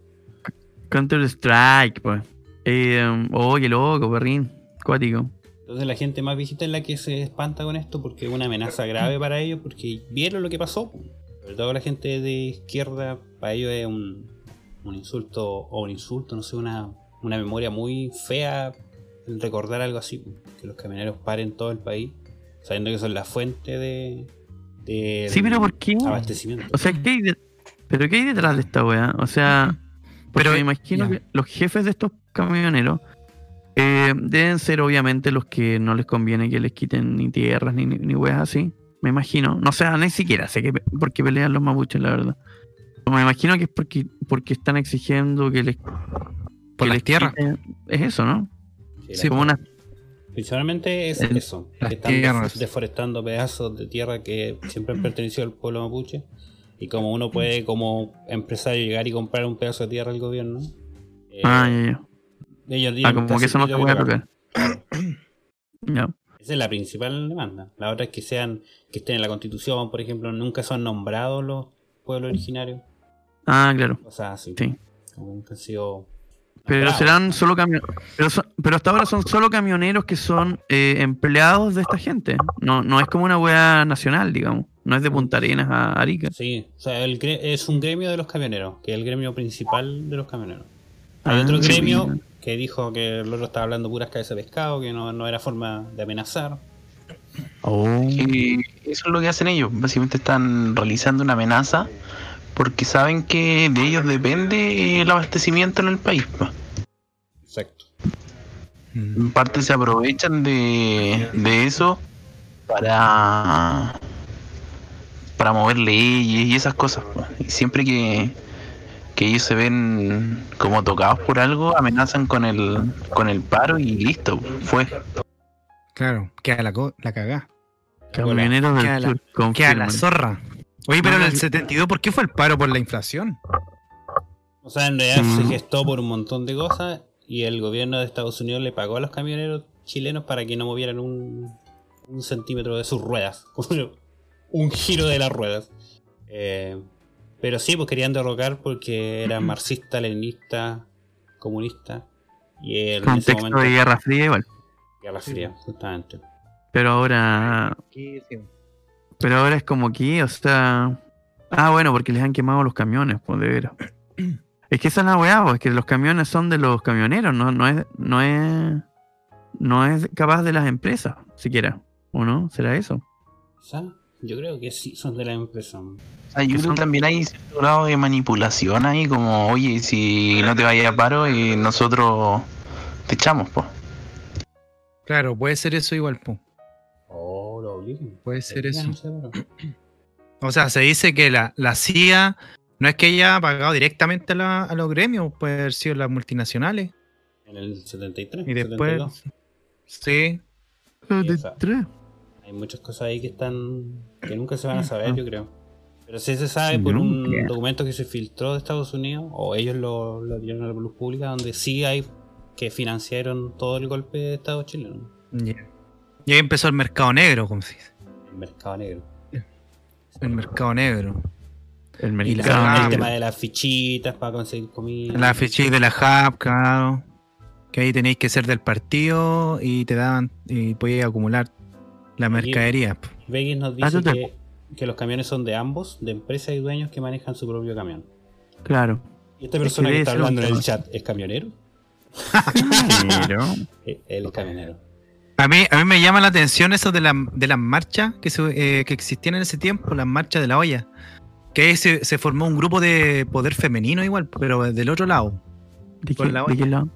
Counter Strike, pues. Eh, um, oh, loco, perrín. Cuático. Entonces la gente más viejita es la que se espanta con esto porque es una amenaza grave para ellos porque vieron lo que pasó. Sobre todo la gente de izquierda, para ellos es un, un insulto o un insulto, no sé, una, una memoria muy fea el recordar algo así. Que los camioneros paren todo el país sabiendo que son la fuente de... de Sí, pero ¿por qué? Abastecimiento. O sea, ¿qué hay de- ¿pero qué hay detrás de esta weá? O sea, pero Pero, me imagino ya. que los jefes de estos camioneros eh, deben ser obviamente los que no les conviene que les quiten ni tierras ni, ni, ni weas así. Me imagino. No sé, ni siquiera sé que, por qué pelean los mapuches, la verdad. Pero me imagino que es porque, porque están exigiendo que les. que las les tierras. quiten- Es eso, ¿no? Sí, como una. Principalmente es El- eso, las que están tierras. def- deforestando pedazos de tierra que siempre han pertenecido al pueblo mapuche. Y como uno puede como empresario llegar y comprar un pedazo de tierra al gobierno, eh, Ah, ya, ya. Ellos Ah, como que eso no se puede tocar. Esa es la principal demanda. La otra es que sean, que estén en la constitución, por ejemplo, nunca son nombrados los pueblos originarios. Ah, claro. O sea, sí. Sí. Como nunca han sido Pero serán solo camioneros. Pero, son- pero hasta ahora son solo camioneros que son eh, empleados de esta gente. No, no es como una wea nacional, digamos. No es de Punta Arenas a Arica. Sí, o sea, el es un gremio de los camioneros, que es el gremio principal de los camioneros. Hay Ah, otro sí. Que dijo que el otro estaba hablando puras cabezas de pescado, que no, no era forma de amenazar. Oh. Y eso es lo que hacen ellos. Básicamente están realizando una amenaza porque saben que de ellos depende el abastecimiento en el país. pues. Exacto. En parte se aprovechan de, de eso para para mover leyes y esas cosas. pues. Y siempre que, que ellos se ven como tocados por algo, amenazan con el con el paro y listo, fue. Claro, queda la, la cagá. Camioneros del Queda la, queda la zorra. Oye, pero en el no. 72, ¿por qué fue el paro por la inflación? O sea, en realidad se gestó por un montón de cosas y el gobierno de Estados Unidos le pagó a los camioneros chilenos para que no movieran un, un centímetro de sus ruedas. un giro de las ruedas. Eh, pero sí, pues querían derrocar porque eran marxistas, leninistas, comunistas. Y él, en Contexto ese momento, de Guerra Fría igual. Guerra Fría, justamente. Pero ahora. Pero ahora es como que, o sea. Ah, bueno, porque les han quemado los camiones, pues de veras. Es que esa es la weá, pues, que los camiones son de los camioneros, no, no es, no es. No es capaz de las empresas, siquiera. ¿O no? ¿Será eso? Yo creo que sí son de la empresa. Son- también hay cierto grado de manipulación ahí, como, oye, si no te vayas a paro y nosotros te echamos, pues. Claro, puede ser eso igual, po. Oh, lo obligan. Puede ser eso. No sé, pero- O sea, se dice que la, la CIA no es que haya pagado directamente a, la- a los gremios, puede haber sido las multinacionales. En el 73. Y después. 72. Sí. Sí, o sea, hay muchas cosas ahí que están. Que nunca se van a saber, yo creo. Pero sí se sabe por un documento que se filtró de Estados Unidos, o ellos lo, lo dieron a la luz pública, donde sí hay que financiaron todo el golpe de Estado chileno. Ya. Y ahí empezó el mercado negro, como se dice. El mercado negro. El mercado negro. El Y la- mercado Ah, el negro. tema de las fichitas para conseguir comida. La ficha de la HAP, claro. Que ahí tenéis que ser del partido y te daban y podías acumular la mercadería. Vegas nos dice que, que los camiones son de ambos, de empresas y dueños que manejan su propio camión. Claro. ¿Y esta persona que está hablando en el chat es camionero? Pero. Eh, es camionero. A mí, a mí me llama la atención eso de, la- de las marchas que, se- eh, que existían en ese tiempo, las marchas de la olla. Que ahí se, se formó un grupo de poder femenino igual, pero del otro lado. ¿De qué, la de qué olla. lado?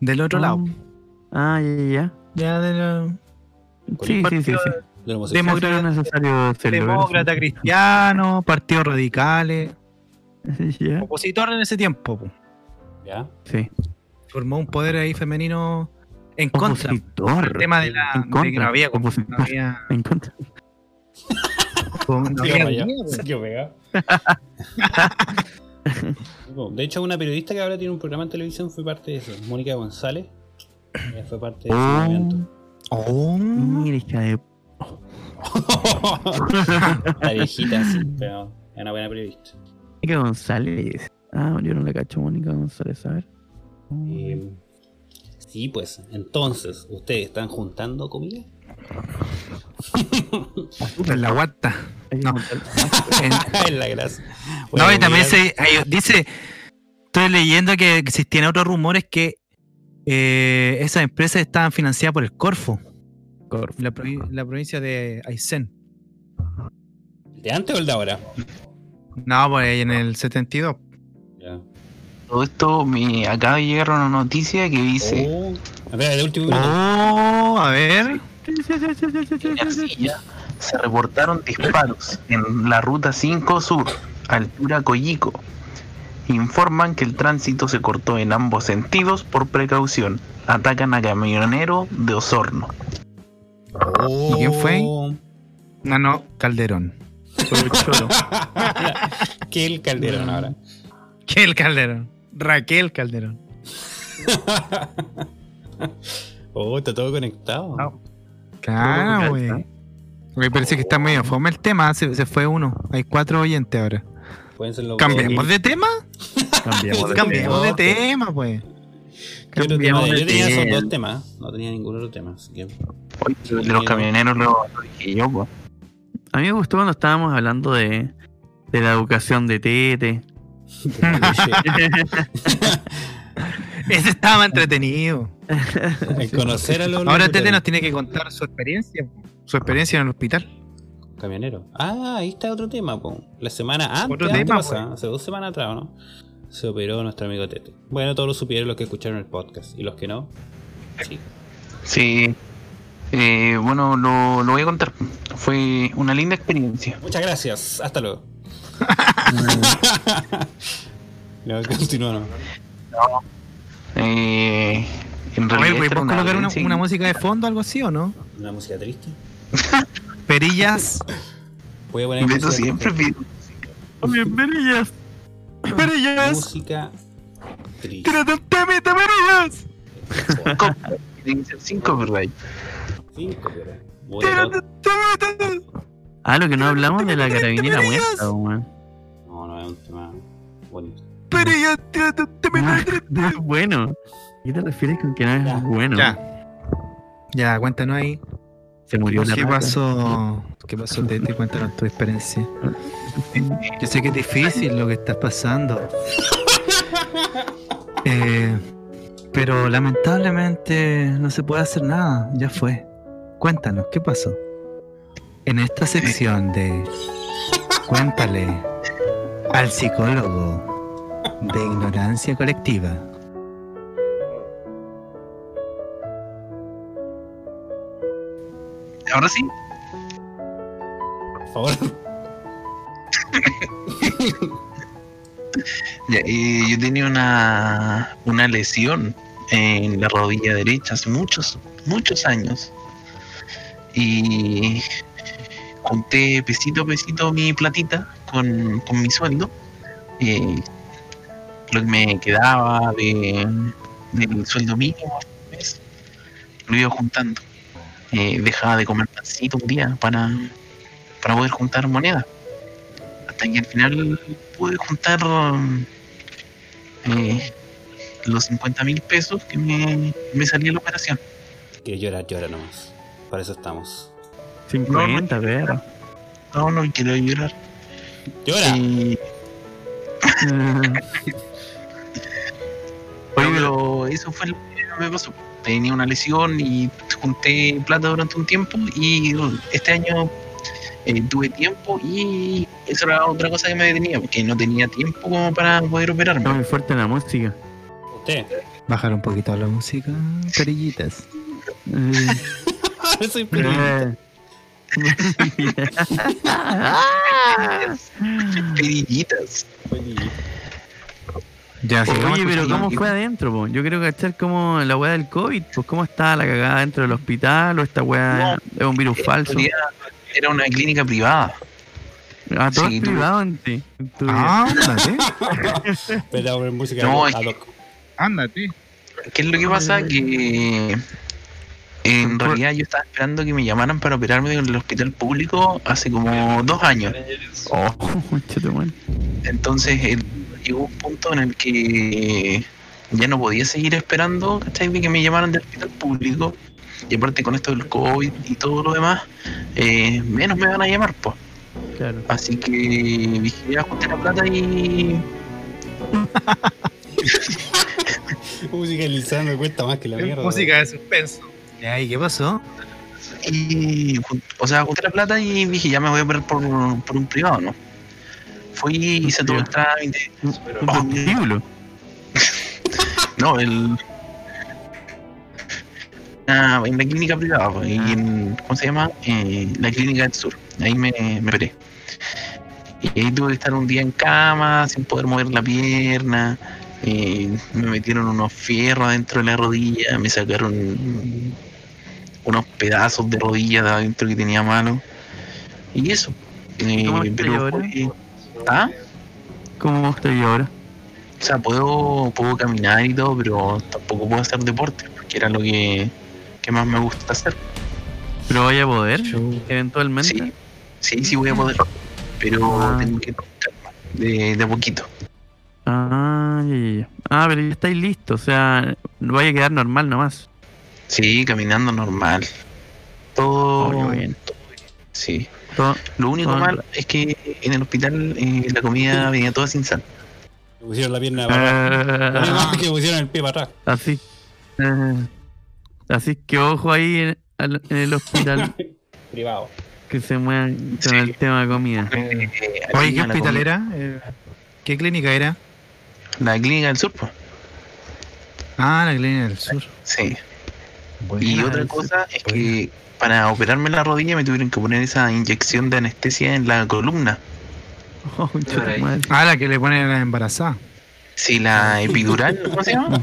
Del otro lado. Ah, ya, ya, ya. Ya de la- Sí, sí, sí, sí. De. Demócrata- necesario hacerlo, Demócrata, cristiano, partidos radicales. Opositor en ese tiempo. po. ¿Ya? Sí. Formó un poder ahí femenino en contra. Opositor. El tema de la En de contra. que no había, no Opositor. había, En contra. no había De hecho, una periodista que ahora tiene un programa en televisión fue parte de eso. Mónica González. Ella fue parte de ese Oh. movimiento. Oh. Mira, hija de. La viejita, sí, pero es una buena periodista. Mónica González. Ah, yo no la cacho, Mónica González, a ver. Eh, sí, pues, entonces, ¿ustedes están juntando comida? En la guata. No. En- la gracia. no, y también se, dice, estoy leyendo que existían otros rumores que eh, esas empresas estaban financiadas por el Corfo, la, provi- la provincia de Aysén. ¿De antes o el de ahora? No, pues ahí en el 72. Ya. Todo esto me acaba de llegar una noticia que dice Oh, a ver, de último minuto. Oh, a ver. que en Arcilla se reportaron disparos en la ruta 5 Sur, altura Coyico. Informan que el tránsito se cortó en ambos sentidos por precaución. Atacan a camionero de Osorno. ¿Y quién fue? Oh. No, no, Calderón. Que el Calderón ahora. ¿Qué el Calderón? Raquel Calderón. Oh, está todo conectado. No. Claro, güey. Me parece que está medio fome el tema. Se, se fue uno. Hay cuatro oyentes ahora. Pueden ser los ¿Cambiamos de tema? Cambiamos de Cambiamos de tema. tema, pues. ¿Qué otro Cambiamos Yo tenía esos dos temas. No tenía ningún otro tema. Así que. Oye, de los camioneros lo, lo dije yo, pues. A mí me gustó cuando estábamos hablando de, de la educación de Tete. Ese estaba entretenido. El conocer a los Ahora locutores. Tete nos tiene que contar su experiencia. Su experiencia en el hospital. Camionero. Ah, ahí está otro tema, po. La semana antes, Otro antes tema, pasada, hace dos semanas atrás, ¿no? Se operó nuestro amigo Tete. Bueno, todos lo supieron los que escucharon el podcast. Y los que no, sí. Sí. Eh, bueno, lo, lo voy a contar. Fue una linda experiencia. Muchas gracias. Hasta luego. no, continúa, no. Eh, en realidad ¿puedes colocar una, música de fondo algo así o no? ¿Una música triste? Perillas. Voy a poner música siempre pide Oye, perillas. Perillas. Música triste. Tírate un temita, ser sin copyright. Pero. Todo- un temita. Ah, lo que no hablamos de la carabinera muerta, weón. No, no es un tema bonito. Perillas, tírate un temita. Muy bueno. ¿Qué te refieres con que no es bueno? Ya. Ya, cuéntanos ahí. Se murió la ¿Qué pasó? ¿Qué pasó, Tete? Cuéntanos tu experiencia. Yo sé que es difícil lo que estás pasando. Eh, pero lamentablemente no se puede hacer nada. Ya fue. Cuéntanos, ¿qué pasó? En esta sección de Cuéntale al psicólogo de ignorancia colectiva. Ahora sí. Por favor. Eh, yo tenía una, una lesión en la rodilla derecha hace muchos, muchos años. Y junté pesito a pesito mi platita con, con mi sueldo. lo que me quedaba de, del sueldo mínimo mes, lo iba juntando. Eh, dejaba de comer pancito un día para, para poder juntar monedas. Hasta que al final pude juntar eh, los 50 mil pesos que me, me salía la operación. Que llorar, llora nomás. Para eso estamos. 50, perro. No, no quiero llorar. ¡Llora! Eh, Oye, pero eso fue lo que me pasó. Tenía una lesión y junté plata durante un tiempo y este año eh, tuve tiempo y eso era otra cosa que me detenía, porque no tenía tiempo como para poder operarme. Está muy fuerte la música. Usted. Bajar un poquito la música, carillitas. Soy Eh. Perillitas. Ya, sigamos Oye, pero. ¿cómo fue adentro? po? Yo quiero cachar cómo la weá del COVID, pues cómo está la cagada dentro del hospital o esta weá es un virus falso. En realidad, Era una clínica privada. Ah, todo Sí, privado en en vida. Ah, ándate. Pero poner música No, ad hoc. Ándate. ¿Qué es lo que pasa? Que en realidad yo estaba esperando que me llamaran para operarme en el hospital público hace como dos años. Oh. Entonces el- llegó un punto en el que ya no podía seguir esperando, ¿cachai? De que me llamaran del hospital público. Y aparte con esto del COVID y todo lo demás, eh, menos me van a llamar, pues. Claro. Así que dije, ya junté la plata y Musicalizando cuesta más que la mierda. Música de suspenso. ¿y qué pasó? Y, o sea, junté la plata y dije, ya me voy a operar por, por un privado, ¿no? Fui y hice todo el trámite. Un prostíbulo. No, el. En la clínica privada, pues, y en, ¿cómo se llama? Eh, la clínica del sur. Ahí me, me operé. Y ahí tuve que estar un día en cama, sin poder mover la pierna. eh, me metieron unos fierros dentro de la rodilla, me sacaron unos pedazos de rodilla de adentro que tenía malo. Y eso. Eh, ¿Cómo estoy ahora? fue- ¿Ah? ¿Cómo estoy ahora? O sea, puedo, puedo caminar y todo, pero tampoco puedo hacer deporte, porque era lo que, que más me gusta hacer. ¿Pero vaya a poder? Eventualmente. Sí, sí, sí voy a poder, pero Ah. tengo que de, de a poquito. Ah, ya, ya, ya. Ah, pero ya estáis listos. O sea, vaya a quedar normal nomás. Sí, caminando normal. Todo, Oh, bien. todo bien, Sí. Todo- Lo único todo- malo es que en el hospital eh, la comida venía toda sin sal. Me pusieron la pierna para atrás. Ah, que pusieron el pie para atrás. así. Ah, así que ojo ahí en, el hospital Privado. que se muevan con el tema de comida. Eh, Oye, aquí ¿qué hospital comida- era? Eh, ¿Qué clínica era? La clínica del sur, pues. Ah, la clínica del sur. Sí. Y otra cosa es que para operarme la rodilla me tuvieron que poner esa inyección de anestesia en la columna. Oh. Ah, la que le ponen a la embarazada. Sí, la epidural, ¿cómo se llama?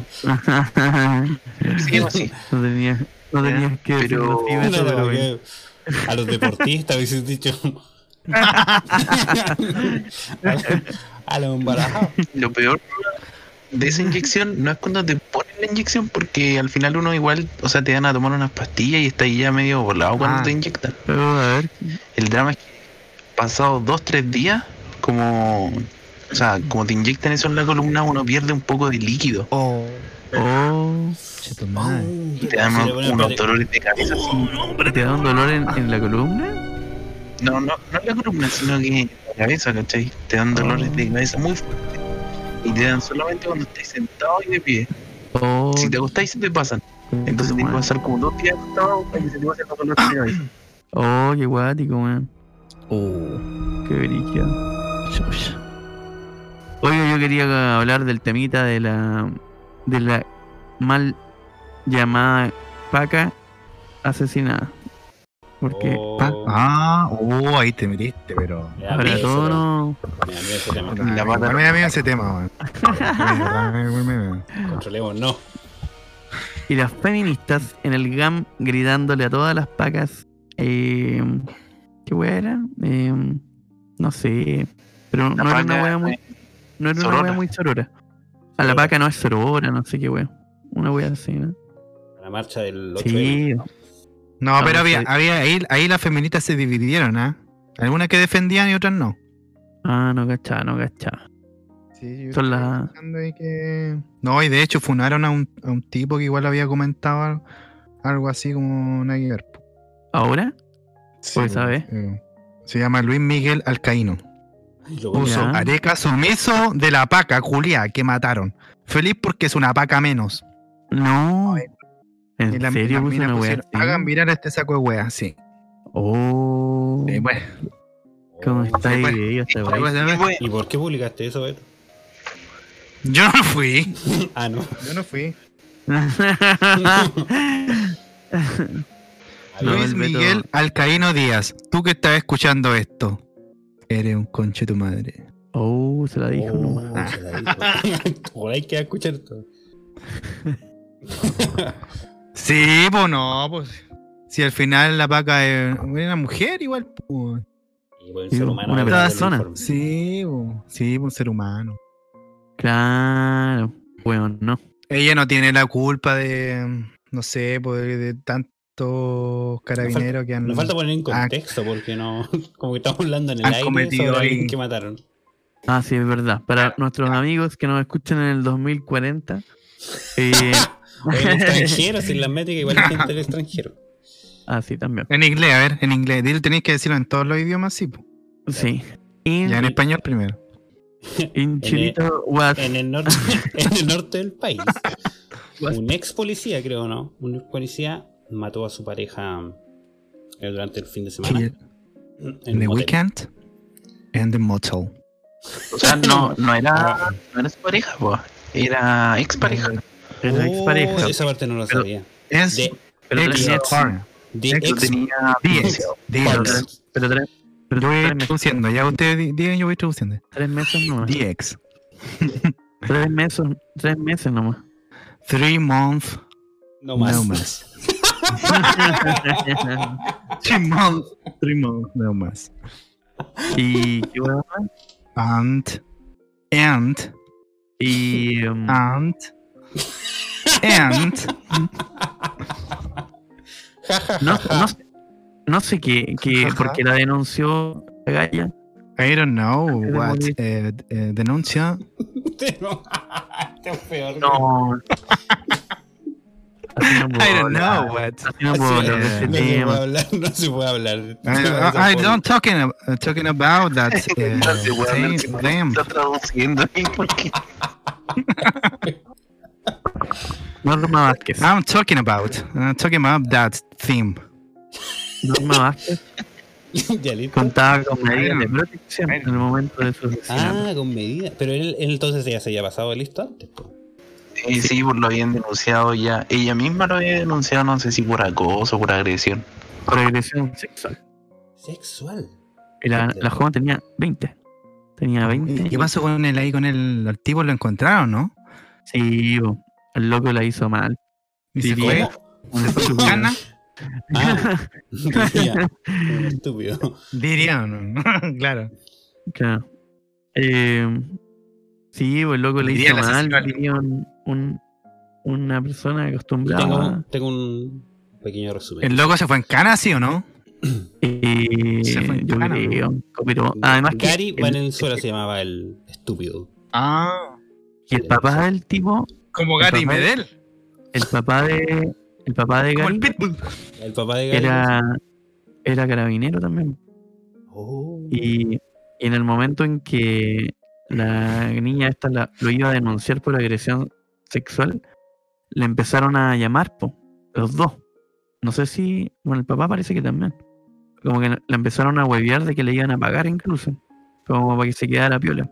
Sí, así. no tenías no tenías que Pero- No, que a los deportistas hubiesen dicho. a los embarazados. Lo peor de esa inyección no es cuando te ponen la inyección, porque al final uno igual, o sea, te dan a tomar unas pastillas y está ahí ya medio volado cuando Ah. te inyectan. Pero, a ver, El drama es que pasados dos, tres días, como, o sea, como te inyectan eso en la columna, uno pierde un poco de líquido. Oh. Oh. Y te dan unos el- dolores de cabeza. así. hombre, ¿te da un dolor en, en la columna? No, no, no en la columna, sino que en la cabeza, ¿cachai? Te dan dolores de cabeza muy fuertes. Y te dan solamente cuando estás sentado y de pie. Oh, Si te acostás se te pasan. Entonces tienes que pasar como dos días acostado para que se te pasen los dolores de cabeza. oh, qué guático, weón. Oh. Qué brígido. Oye, yo quería hablar del temita de la de la mal llamada paca asesinada. Porque Oh, Pa- Ah, oh, ahí te metiste, pero. para todo no. da miedo ese tema. La pata- Me da miedo ese tema, weón. Controlemos, no. Y las feministas en el GAM gritándole a todas las pacas. Eh, ¿Qué wea era? Eh, no sé. Pero no La era paca, una wea muy. No era una wea muy sorora. A la paca no es sorora, no sé qué wea. Una wea así, ¿no? La marcha del 8 Sí. No, pero No, había, sí. había ahí, ahí las feministas se dividieron, ¿ah? Algunas que defendían y otras no. Ah, no cachaba, no cachaba. Sí, yo Son estaba las- pensando ahí que- No, y de hecho funaron a un, a un tipo que igual había comentado algo, algo así como ver. ¿Ahora? Sí, Pues, ¿sabe? eh, Se llama Luis Miguel Alcaíno. Puso areca sumiso de la paca, culia, que mataron. Feliz porque es una paca menos. No. ¿En la- serio puso una wea pusieron, así? Hagan virar este saco de wea, sí. Oh. Sí, bueno. ¿Cómo está Sí, este Y por qué publicaste eso, Beto? Yo no fui. Ah, no. Yo no fui. Luis Miguel Alcaíno Díaz, tú que estás escuchando esto, eres un conche tu madre. Oh, se la dijo Oh, nomás. se la dijo. Por ahí que va a escuchar esto. Sí, pues no, pues. Si al final la paca es una mujer, igual, pues. Y el Sí, ser humano. una persona. Sí, pues. Sí, pues, un ser humano. Claro. Bueno, no. Ella no tiene la culpa de, no sé, pues, de, de tantos carabineros que han. Nos falta poner en Ah. contexto porque no. Como que estamos hablando en el aire cometido sobre ahí- alguien que mataron. Ah, sí, es verdad. Para nuestros amigos que nos escuchan en el 2040. Eh, en el extranjero, sin la métrica, igual hay gente del extranjero. ah, sí, también. En inglés, a ver, en inglés. Dile, Tenéis que decirlo en todos los idiomas, sí. pues. Sí. In, Ya en español primero. in Chilito was. En el, norte, en el norte del país, un ex policía, creo, ¿no? Un ex policía mató a su pareja eh, durante el fin de semana. Kill En the motel. weekend and the motel. O sea, no, no era, no era su pareja, po. era ex pareja. Es la Oh, expareja. esa parte no lo Pero- sabía. Es De, Pero ex de ex- ex tenía Diez. Diez. partners. pero tres, pero Yo voy tres, meses, traduciendo, ya ustedes di- digan, yo voy traduciendo. tres meses nomás. DX. Tres meses, tres meses nomás. Three months. No más. No más. Three months. Three months. No más. y qué más? And. And. Y um, And. And. no, no, sé- no sé qué, qué porque la denunció la galla. I don't know what eh, eh, denuncia. No. Así no puedo I don't hablar. know what. Así no se puede hablar, no se puede hablar. I, I don't talking ab- uh, talking about that. eh, No them. Está traduciendo Norma Vázquez. I'm talking about. I'm talking about that theme. Norma Vázquez contaba con medidas de protección en el momento de su asesinato. Ah, con medida. Pero él, él entonces ya se había pasado listo antes. po. Sí, sí, pues lo habían denunciado ya. Ella misma lo había denunciado, no sé si por acoso o por agresión. Por agresión sexual. Sexual. Y la, la joven tenía 20. Tenía 20. ¿Qué pasó con él ahí con el, el tipo? ¿Lo encontraron, no? Sí, el loco la hizo mal. ¿Y se Diría- fue? ¿Se fue su gana? Ah, diría, estúpido. Diría, ¿no? claro. Claro. Eh, sí, el loco le hizo el mal. un, un- una persona acostumbrada. tengo, tengo un pequeño resumen. ¿El loco se fue en cana, sí o no? Eh, Se fue en cana, creo. Pero además que Gary el- Valenzuela se llamaba el estúpido. Ah. Y el papá del tipo Como El Gary papá- Medel. El papá de. El papá de Como Gary el Pitbull. El papá de Gary. era, era carabinero también. Oh. Y, y en el momento en que la niña esta la- lo iba a denunciar por agresión sexual, le empezaron a llamar, po, los dos. No sé si. Bueno, el papá parece que también. Como que la empezaron a huevear de que le iban a pagar incluso. Como para que se quedara piola.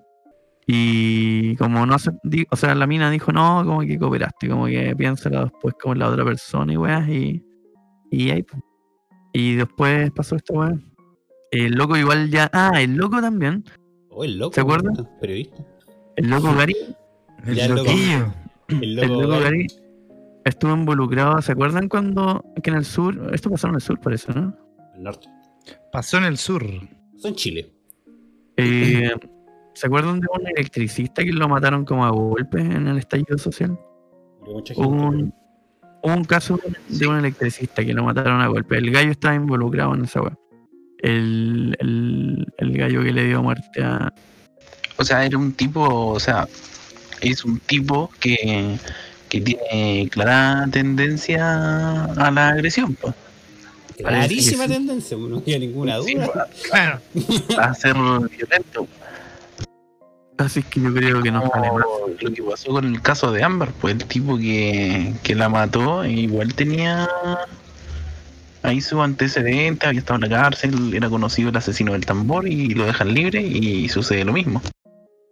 Y como no se. O sea, la mina dijo, no, como que cooperaste, como que piénsalo después como la otra persona y weas. Y, y ahí, po. Y después pasó esta wea. El loco igual ya. Ah, el loco también. Oh, el loco. ¿Se acuerdan? Periodista. El loco Gary. El Ya, el loco. loquillo. El El loco. loco Gary. Estuvo involucrado. ¿Se acuerdan cuando que en el sur? Esto pasó en el sur, por eso, ¿no? El norte. Pasó en el sur. Son Chile. Eh, ¿Se acuerdan de un electricista que lo mataron como a golpes en el estallido social? Hubo un, un caso de un electricista que lo mataron a golpes. El gallo estaba involucrado en esa wea. El, el, el gallo que le dio muerte a. O sea, era un tipo, o sea, es un tipo que, que tiene clara tendencia a la agresión, pues, Clarísima sí. tendencia, no había ninguna duda. Claro. a ser violento. Así que yo creo que no sale Como más. lo que pasó con el caso de Amber, pues el tipo que, que la mató igual tenía ahí su antecedente, había estado en la cárcel, era conocido el asesino del tambor y lo dejan libre y sucede lo mismo.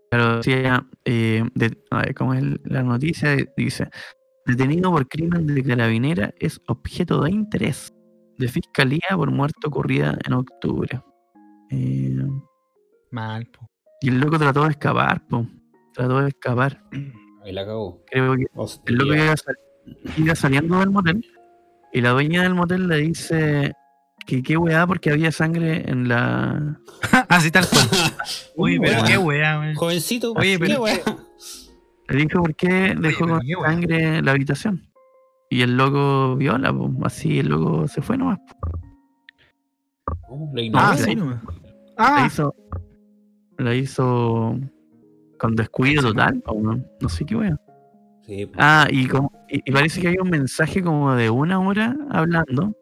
Pero decía, eh, de- a ver, ¿cómo es la noticia? Dice, detenido por crimen de carabinera es objeto de interés de fiscalía por muerte ocurrida en octubre. Eh, Mal, po. y el loco trató de escapar, po. Trató de escapar. Ahí la cagó. Creo que Hostia. el loco iba, sal- iba saliendo del motel y la dueña del motel le dice que qué weá porque había sangre en la... Así tal cual. Uy, pero qué weá, weón. Jovencito. Oye, ¿qué pero- weá? Le dijo por qué dejó con qué weá. sangre en la habitación. Y el loco viola, po. así el loco se fue nomás. Oh, lo ignoró. Ah, No, sí, sí. nomás. La Ah, hizo. La hizo con descuido total, no, no sé qué wea. Sí. Ah, y, como, y, y parece que hay un mensaje como de una hora hablando.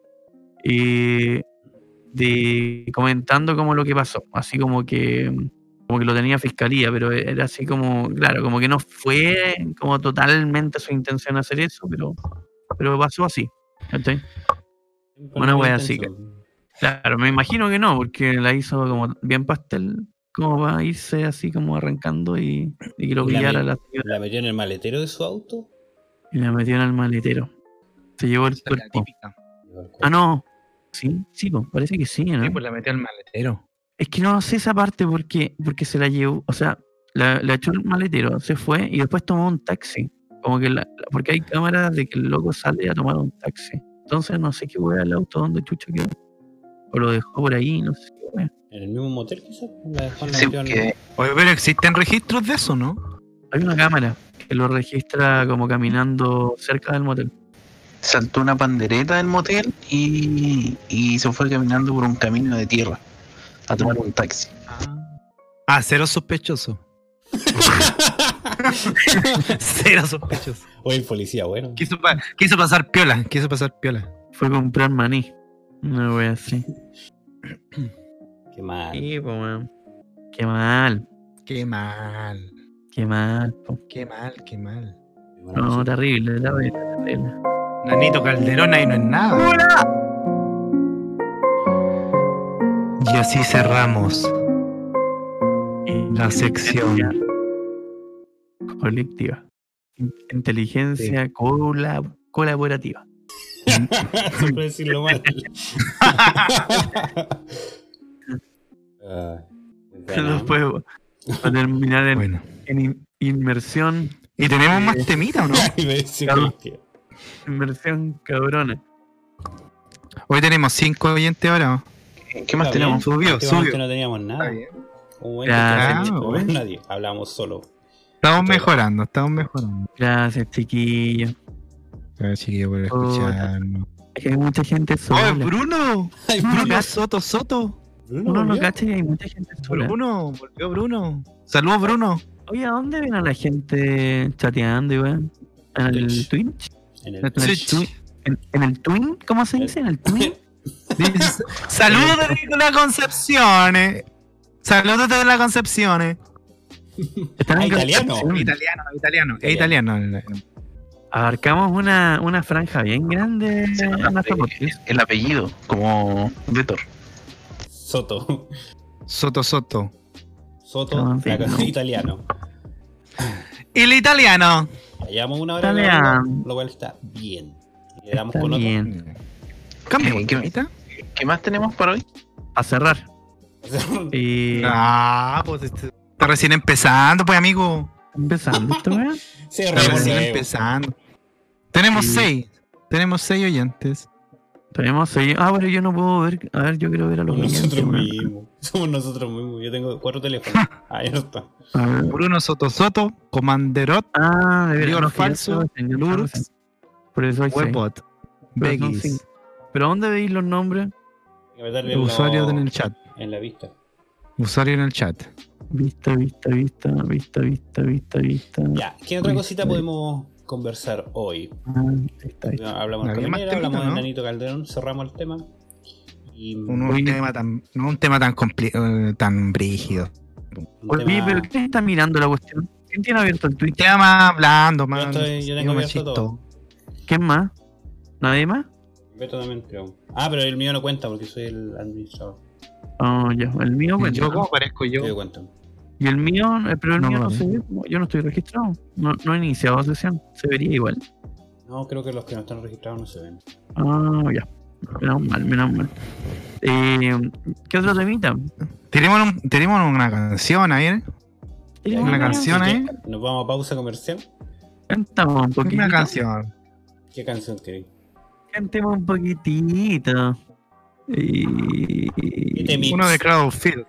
eh, de comentando como lo que pasó. Así como que como que lo tenía fiscalía, pero era así como, claro, como que no fue como totalmente su intención hacer eso, pero, pero pasó así. ¿cachai? Una wea así, Claro, me imagino que no, porque la hizo como bien pastel, como para irse así como arrancando y, y que lo la pillara me- la señora La metió en el maletero de su auto. y la metió en el maletero. Se llevó el cuerpo. Ah, no. Sí, sí, pues, parece que sí, ¿no? Sí, pues la metió al maletero. Es que no sé esa parte porque, porque se la llevó, o sea, la, la echó el maletero, se fue y después tomó un taxi. Como que la, la- porque hay cámaras de que el loco sale a tomar un taxi. Entonces no sé qué hueá el auto, dónde chucha quedó. O lo dejó por ahí, no sé qué. En el mismo motel, quizás. La dejó en la Sí, porque Oye, pero existen registros de eso, ¿no? Hay una cámara que lo registra como caminando cerca del motel. saltó una pandereta del motel y, y se fue caminando por un camino de tierra a tomar un taxi. Ah, cero sospechoso. cero sospechoso. Oye, el policía, bueno. Quiso, pa- quiso pasar piola, quiso pasar piola. Fue a comprar maní. Una wea así. Qué mal. Sí, weón. Qué mal, Qué mal, qué mal, po. qué mal, qué mal. No, terrible, terrible, terrible. Nanito Calderón ahí no es nada. Y así cerramos la sección. Colectiva. In- Inteligencia colab- colaborativa. Siempre decirlo mal. Ah, muy buena. Después va a terminar en, Bueno. en in- inmersión. ¿Y tenemos eh, más temita o no? Claro. Inmersión cabrona. Hoy tenemos cinco oyentes ahora. ¿Qué más Está tenemos? bien, Subió, subió. no teníamos nada. Hace nadie. Hablamos solo. Estamos mejorando, estamos mejorando. Gracias, chiquillos. Por escucharnos. Es que hay mucha gente ¡Oh, sola. Bruno! Ay, Bruno. Soto Soto. Bruno Uno no cacha que hay mucha gente sola. Bruno, volvió Bruno. Saludos, Bruno. Oye, ¿a dónde ven a la gente chateando y weón? en el Twitch. En En el el, Switch. twi- en, en el Twin, ¿cómo se dice? En el Twin. Saludos de la Concepción. eh. Saludos de la Concepción. eh. Están Ah, en italiano. Italiano, italiano. Es italiano. Abarcamos una, una franja bien grande en nuestro podcast. El apellido, como Vetor. Soto. Soto Soto. Soto, Ah, la sí, no. italiano. El italiano. Llevamos una hora lo cual está bien. Le damos Está con otro. bien. Cambiemos. Eh, ¿qué-. ¿Qué más tenemos para hoy? A cerrar. Y Ah, pues este- está recién empezando, pues amigo. empezando esto. Sí, recién re- empezando. Tenemos Sí. seis. Tenemos seis oyentes. Tenemos seis. Ah, pero yo no puedo ver. A ver, yo quiero ver a los oyentes, Nosotros mismos. Somos nosotros mismos. Yo tengo cuatro teléfonos. Ah, ya está. A ver. Bruno Soto Soto, Comanderot, Ah, verdad. no, Falso, Lurks, Por eso hay seis. Webot, Pero son Begis. ¿Pero dónde veis los nombres? Usuarios en el chat. En la vista. Usuario en el chat. Vista, vista, vista, vista, vista, vista, vista. Ya, ¿qué otra cosita podemos conversar hoy? Ah, está, está. Hablamos con más Minera, hablamos temita, de ¿no? Nanito Calderón, cerramos el tema. Y Un, Oye. tema tan, no un tema tan compli- eh, tan brígido. Oye, tema- pero ¿quién está mirando la cuestión? ¿Quién tiene abierto el Twitter? Tema más hablando, más. estoy- yo tengo abierto todo. ¿Quién más? ¿Nadie más? Beto también creo. Ah, pero el mío no cuenta porque soy el administrador. Oh, ya. El mío, ¿Y cuenta. yo cómo parezco yo? Yo cuento. Y el mío, eh, pero el No, mío no se ve. Yo no estoy registrado. No, no he iniciado sesión. Se vería igual. No, creo que los que no están registrados no se ven. Ah, ya. Menos mal, menos mal. Eh, ¿Qué otro temita? Tenemos, un- tenemos una canción ahí. Tenemos Una una canción ahí. Nos vamos a pausa comercial. Cantamos un poquitito. Una canción. ¿Qué canción queréis? Cantemos un poquitito. Y... mix? Uno de Crowdfield.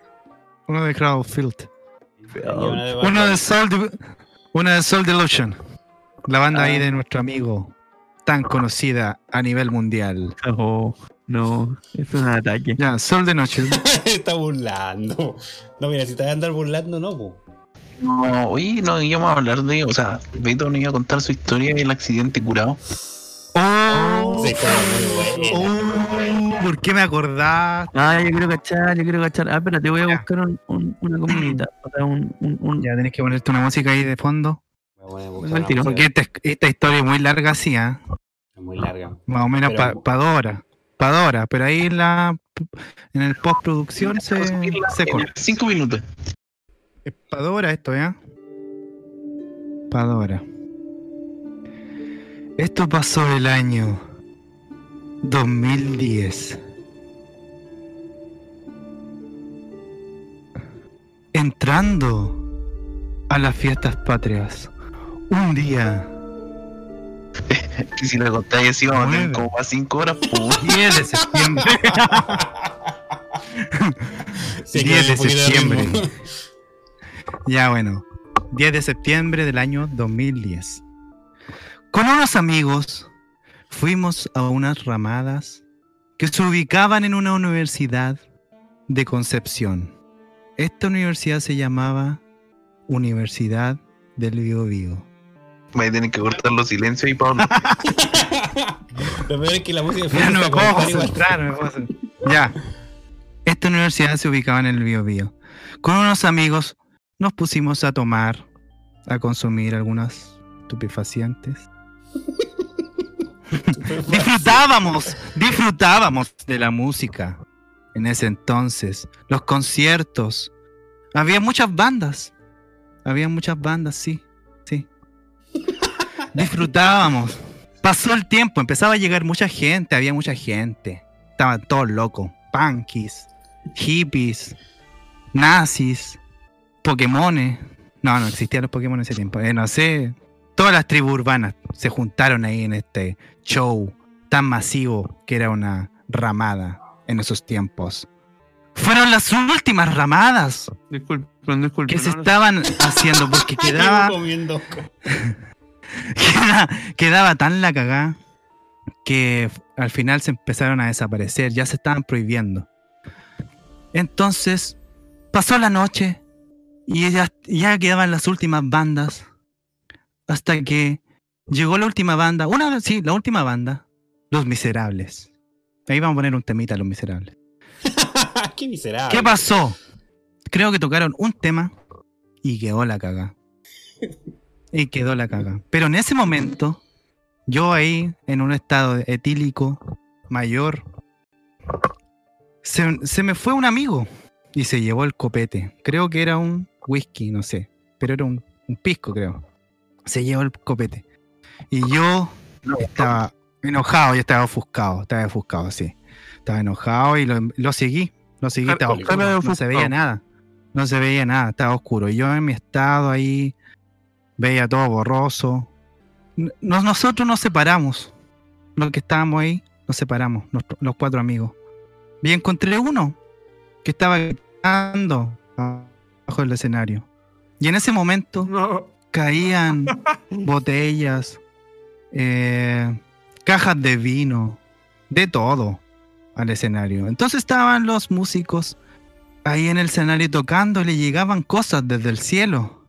Uno de Crowdfield. Una de de Soul, De- una de Soul Delusion. La banda ahí de nuestro amigo. Tan conocida a nivel mundial. Oh, no, es un ataque. Ya, Soul Delusion. Está burlando. No, mira, si te vas a andar burlando, no, po. No, oye, no íbamos a hablar de. O sea, Beto nos iba a contar su historia del accidente curado. ¡Oh! Sí, está muy buena. Oh, ¿Por qué me acordás? Ah, yo quiero cachar, yo quiero cachar. Ah, espérate, voy a Ya. buscar un, un- una comidita. O sea, un, un, un- Ya tenés que ponerte una música ahí de fondo. Porque esta, esta historia es muy larga, así, ¿ah? Es muy larga. Más o menos para Dora. Para Dora. Pero ahí en, la, en el postproducción se, se corta. Cinco minutos. Es para Dora esto, ¿ya? Para Dora. Esto pasó el año 2010. Entrando a las fiestas patrias, un día Y si le contáis así, vamos a tener como más cinco horas. pues. 10 de septiembre. Sí, 10 de septiembre. Ya bueno, 10 de septiembre del año 2010. Con unos amigos fuimos a unas ramadas que se ubicaban en una universidad de Concepción. Esta universidad se llamaba Universidad del Bío Bío. A tener que cortar los silencios y Pablo. Lo peor es que la música Ya no me puedo concentrar, no me puedo concentrar. Ya. Esta universidad se ubicaba en el Bío Bío. Con unos amigos nos pusimos a tomar, a consumir algunas estupefacientes. Disfrutábamos, disfrutábamos de la música en ese entonces, los conciertos. Había muchas bandas, había muchas bandas, sí, sí. Disfrutábamos. Pasó el tiempo, empezaba a llegar mucha gente, había mucha gente. Estaban todos locos, punkies, hippies, nazis, Pokémones. No, no existían los Pokémon en ese tiempo. Eh, no sé. Todas las tribus urbanas se juntaron ahí en este show tan masivo que era una ramada en esos tiempos. Fueron las últimas ramadas Disculpen, disculpen. que se estaban haciendo porque quedaba, Llevo comiendo. queda- quedaba tan la cagá que al final se empezaron a desaparecer, ya se estaban prohibiendo. Entonces, pasó la noche y ya, ya quedaban las últimas bandas hasta que llegó la última banda, una, sí, la última banda, Los Miserables. Ahí vamos a poner un temita, Los Miserables. Qué miserable. ¿Qué pasó? Creo que tocaron un tema y quedó la caga. Y quedó la caga. Pero en ese momento, yo ahí, en un estado etílico mayor, se, se me fue un amigo y se llevó el copete. Creo que era un whisky, no sé. Pero era un, un pisco, creo. Se llevó el copete. Y yo estaba enojado, yo estaba ofuscado, estaba ofuscado, sí. Estaba enojado y lo, lo seguí. Lo seguí, estaba oscuro, no se veía nada. No se veía nada, estaba oscuro. Y yo en mi estado ahí veía todo borroso. Nos- nosotros nos separamos. Los que estábamos ahí, nos separamos, los cuatro amigos. Y encontré uno que estaba gritando abajo del escenario. Y en ese momento caían botellas, eh, cajas de vino, de todo al escenario. Entonces estaban los músicos ahí en el escenario tocando, le llegaban cosas desde el cielo.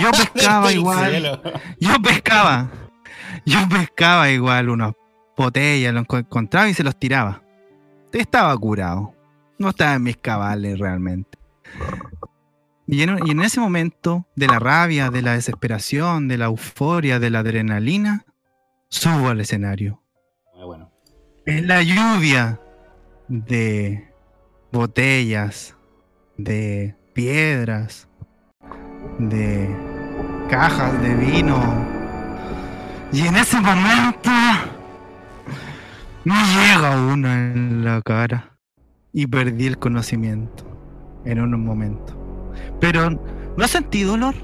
Yo pescaba igual. cielo. Yo pescaba. Yo pescaba igual unas botellas, los enco- encontraba y se los tiraba. Estaba curado. No estaba en mis cabales realmente. Y en, y en ese momento de la rabia, de la desesperación, de la euforia, de la adrenalina, subo al escenario. Ah, bueno. En la lluvia de botellas, de piedras, de cajas de vino. Y en ese momento me llega una en la cara y perdí el conocimiento en un momento. Pero no sentí dolor.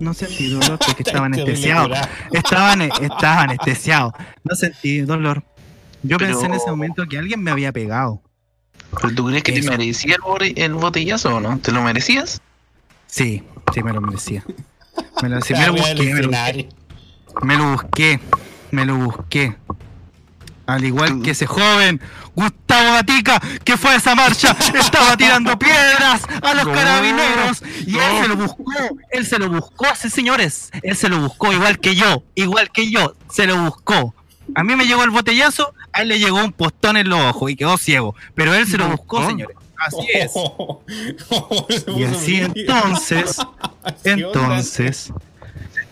No sentí dolor porque estaba anestesiado. Estaba, estaba anestesiado. No sentí dolor. Yo Pero- pensé en ese momento que alguien me había pegado. ¿Pero tú crees que Eso. te merecía el, bote- el botellazo o no? ¿Te lo merecías? Sí, sí me lo merecía. Me lo, sí, me lo del busqué, me lo escenario. Me lo busqué, me lo busqué. Al igual que ese joven, Gustavo Gatica, que fue a esa marcha, estaba tirando piedras a los No, carabineros. Y él se lo buscó, él se lo buscó, sí señores. Él se lo buscó, igual que yo, igual que yo, se lo buscó. A mí me llegó el botellazo, a él le llegó un postón en los ojos y quedó ciego. Pero él se lo buscó, señores. Así es. Y así entonces, entonces,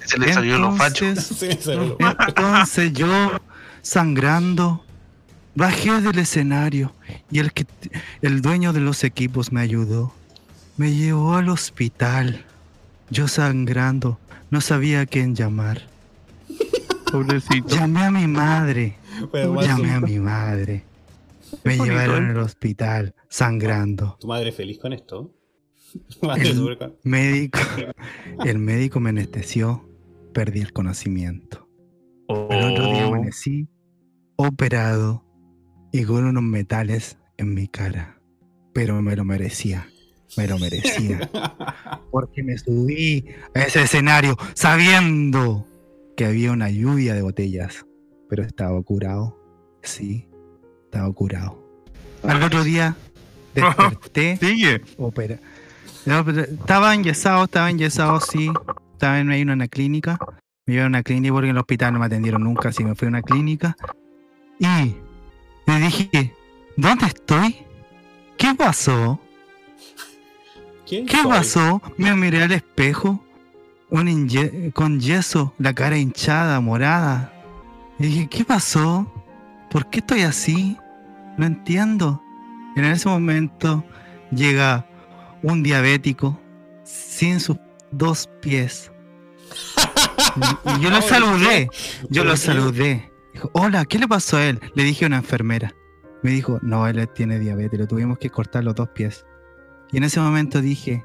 Se le salió los fachos. Entonces yo, sangrando, bajé del escenario y el, que, el dueño de los equipos me ayudó. Me llevó al hospital. Yo sangrando, no sabía a quién llamar. Pobrecito. Llamé a mi madre. Llamé a mi madre. Me bonito, llevaron ¿eh? al hospital, sangrando. ¿Tu madre feliz con esto? ¿Tu madre El con- médico, el médico me anestesió, perdí el conocimiento. El otro día Oh. amanecí operado y con unos metales en mi cara. Pero me lo merecía. Me lo merecía. Porque me subí a ese escenario sabiendo que había una lluvia de botellas. Pero estaba curado. Sí, estaba curado. Al otro día desperté Sigue. opera. No, pero estaba enyesado, estaba enyesado, sí. Estaba en, una clínica. Me llevaron a una clínica porque en el hospital no me atendieron nunca, así me fui a una clínica. Y le dije, ¿dónde estoy? ¿Qué pasó? ¿Quién ¿Qué soy? pasó? Me miré al espejo, un con yeso, la cara hinchada, morada. Y dije, ¿qué pasó? ¿Por qué estoy así? No entiendo. Y en ese momento llega un diabético sin sus dos pies. Y yo lo saludé, yo lo saludé. Dijo, hola, ¿qué le pasó a él? Le dije a una enfermera. Me dijo, no, él tiene diabetes, le tuvimos que cortar los dos pies. Y en ese momento dije,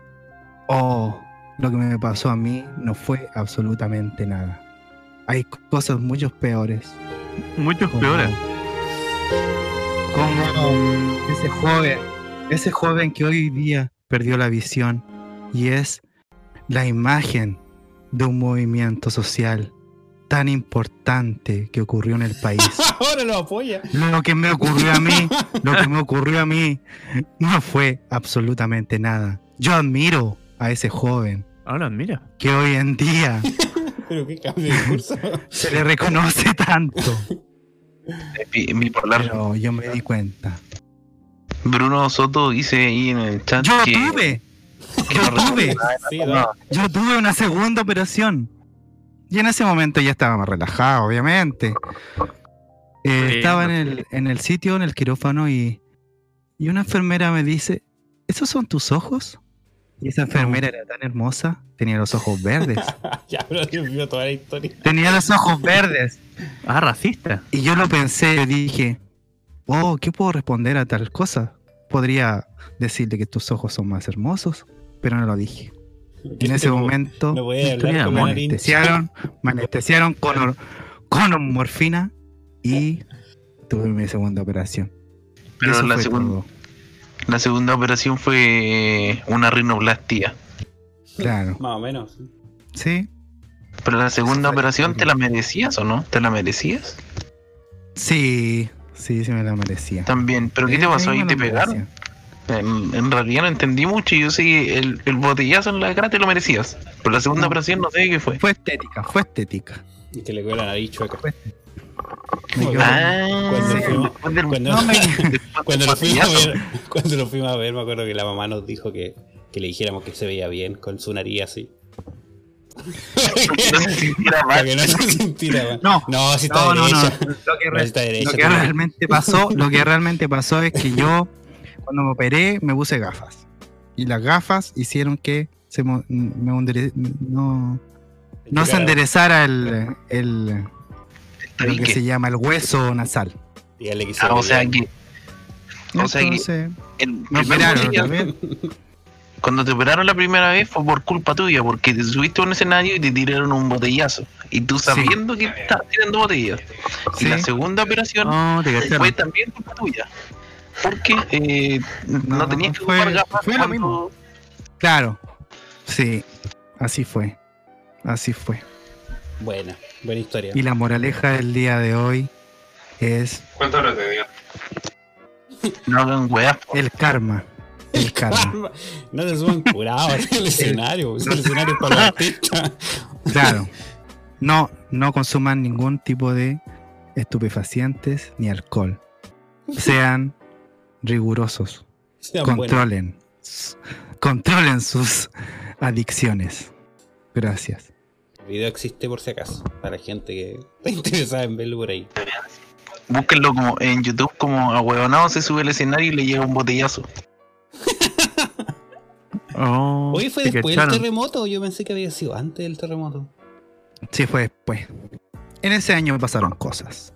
oh, lo que me pasó a mí no fue absolutamente nada. Hay cosas mucho peores. Muchos como- peores. Como ese joven, ese joven que hoy día perdió la visión y es la imagen de un movimiento social tan importante que ocurrió en el país. Ahora lo apoya. Lo que me ocurrió a mí, lo que me ocurrió a mí, no fue absolutamente nada. Yo admiro a ese joven. Ahora, mira. que hoy en día Pero qué cambio de discurso. se le reconoce tanto. Mi- bipolar. Pero yo me di cuenta. Bruno Soto dice ahí en el chat Yo que, tuve, no tuve. yo tuve una segunda operación. Y en ese momento ya estaba más relajado, obviamente. Eh, Sí, estaba en no el, en el sitio, en el quirófano, y, y una enfermera me dice, ¿esos son tus ojos? Y esa enfermera era tan hermosa, tenía los ojos verdes. ya, pero Dios mío, toda la historia. tenía los ojos verdes. Ah, racista. Y yo lo pensé, yo dije, oh, ¿qué puedo responder a tal cosa? Podría decirle que tus ojos son más hermosos, pero no lo dije. En ese momento No voy a Historia de hablar con la amor. nariz. anestesiaron, me anestesiaron con, or- con morfina y tuve mi segunda operación. Pero la, segun- la segunda operación fue una rinoplastia. Claro. Más o menos. sí. Pero la segunda operación, ¿te la merecías o no? ¿Te la merecías? Sí, sí, sí me la merecía. También. ¿Pero qué te pasó? me ¿Ahí te pegaron? merecía. En, en realidad no entendí mucho y yo que el, el botellazo en la cara te lo merecías. Pero la segunda operación no sé qué fue. Fue estética, fue estética. Y que le quedó la nariz chueca. Cuando sí, lo fuimos a ver, cuando lo fuimos a ver, me acuerdo que la mamá nos dijo que, que le dijéramos que se veía bien con su nariz así. No se sintiera mal. que no se sintiera mal. No, no, si está No, no, no. derecha. Lo que, No, re- si está derecha. lo que también. realmente pasó, lo que realmente pasó es que yo cuando me operé me puse gafas y las gafas hicieron que se me no no se enderezara el, el lo que se llama el hueso nasal. Dígale que se Ah, o sea que O sea que- me operaron también. cuando te operaron la primera vez fue por culpa tuya, porque te subiste a un escenario y te tiraron un botellazo. Y tú sabiendo que estabas tirando botellas. Sí. Y la segunda operación No, fue también culpa tuya. Porque eh, no, No, tenías que fue- ocupar gafas fue lo cuando- mismo. Claro. Sí, así fue. Así fue. Buena, buena historia. Y la moraleja del día de hoy es ¿Cuántas te dio? No hagan weas. el karma. El karma. No se suban curados el escenario. Es el escenario para los artistas. Claro. No, no consuman ningún tipo de estupefacientes ni alcohol. Sean rigurosos. Sean. Controlen. Controlen sus adicciones. Gracias. El video existe por si acaso. Para gente que está interesada en verlo por ahí. Búsquenlo como en YouTube como a huevonado se sube al escenario y le llega un botellazo. Oh, Hoy fue después del terremoto. Yo pensé que había sido antes del terremoto. Sí, fue después. En ese año pasaron cosas.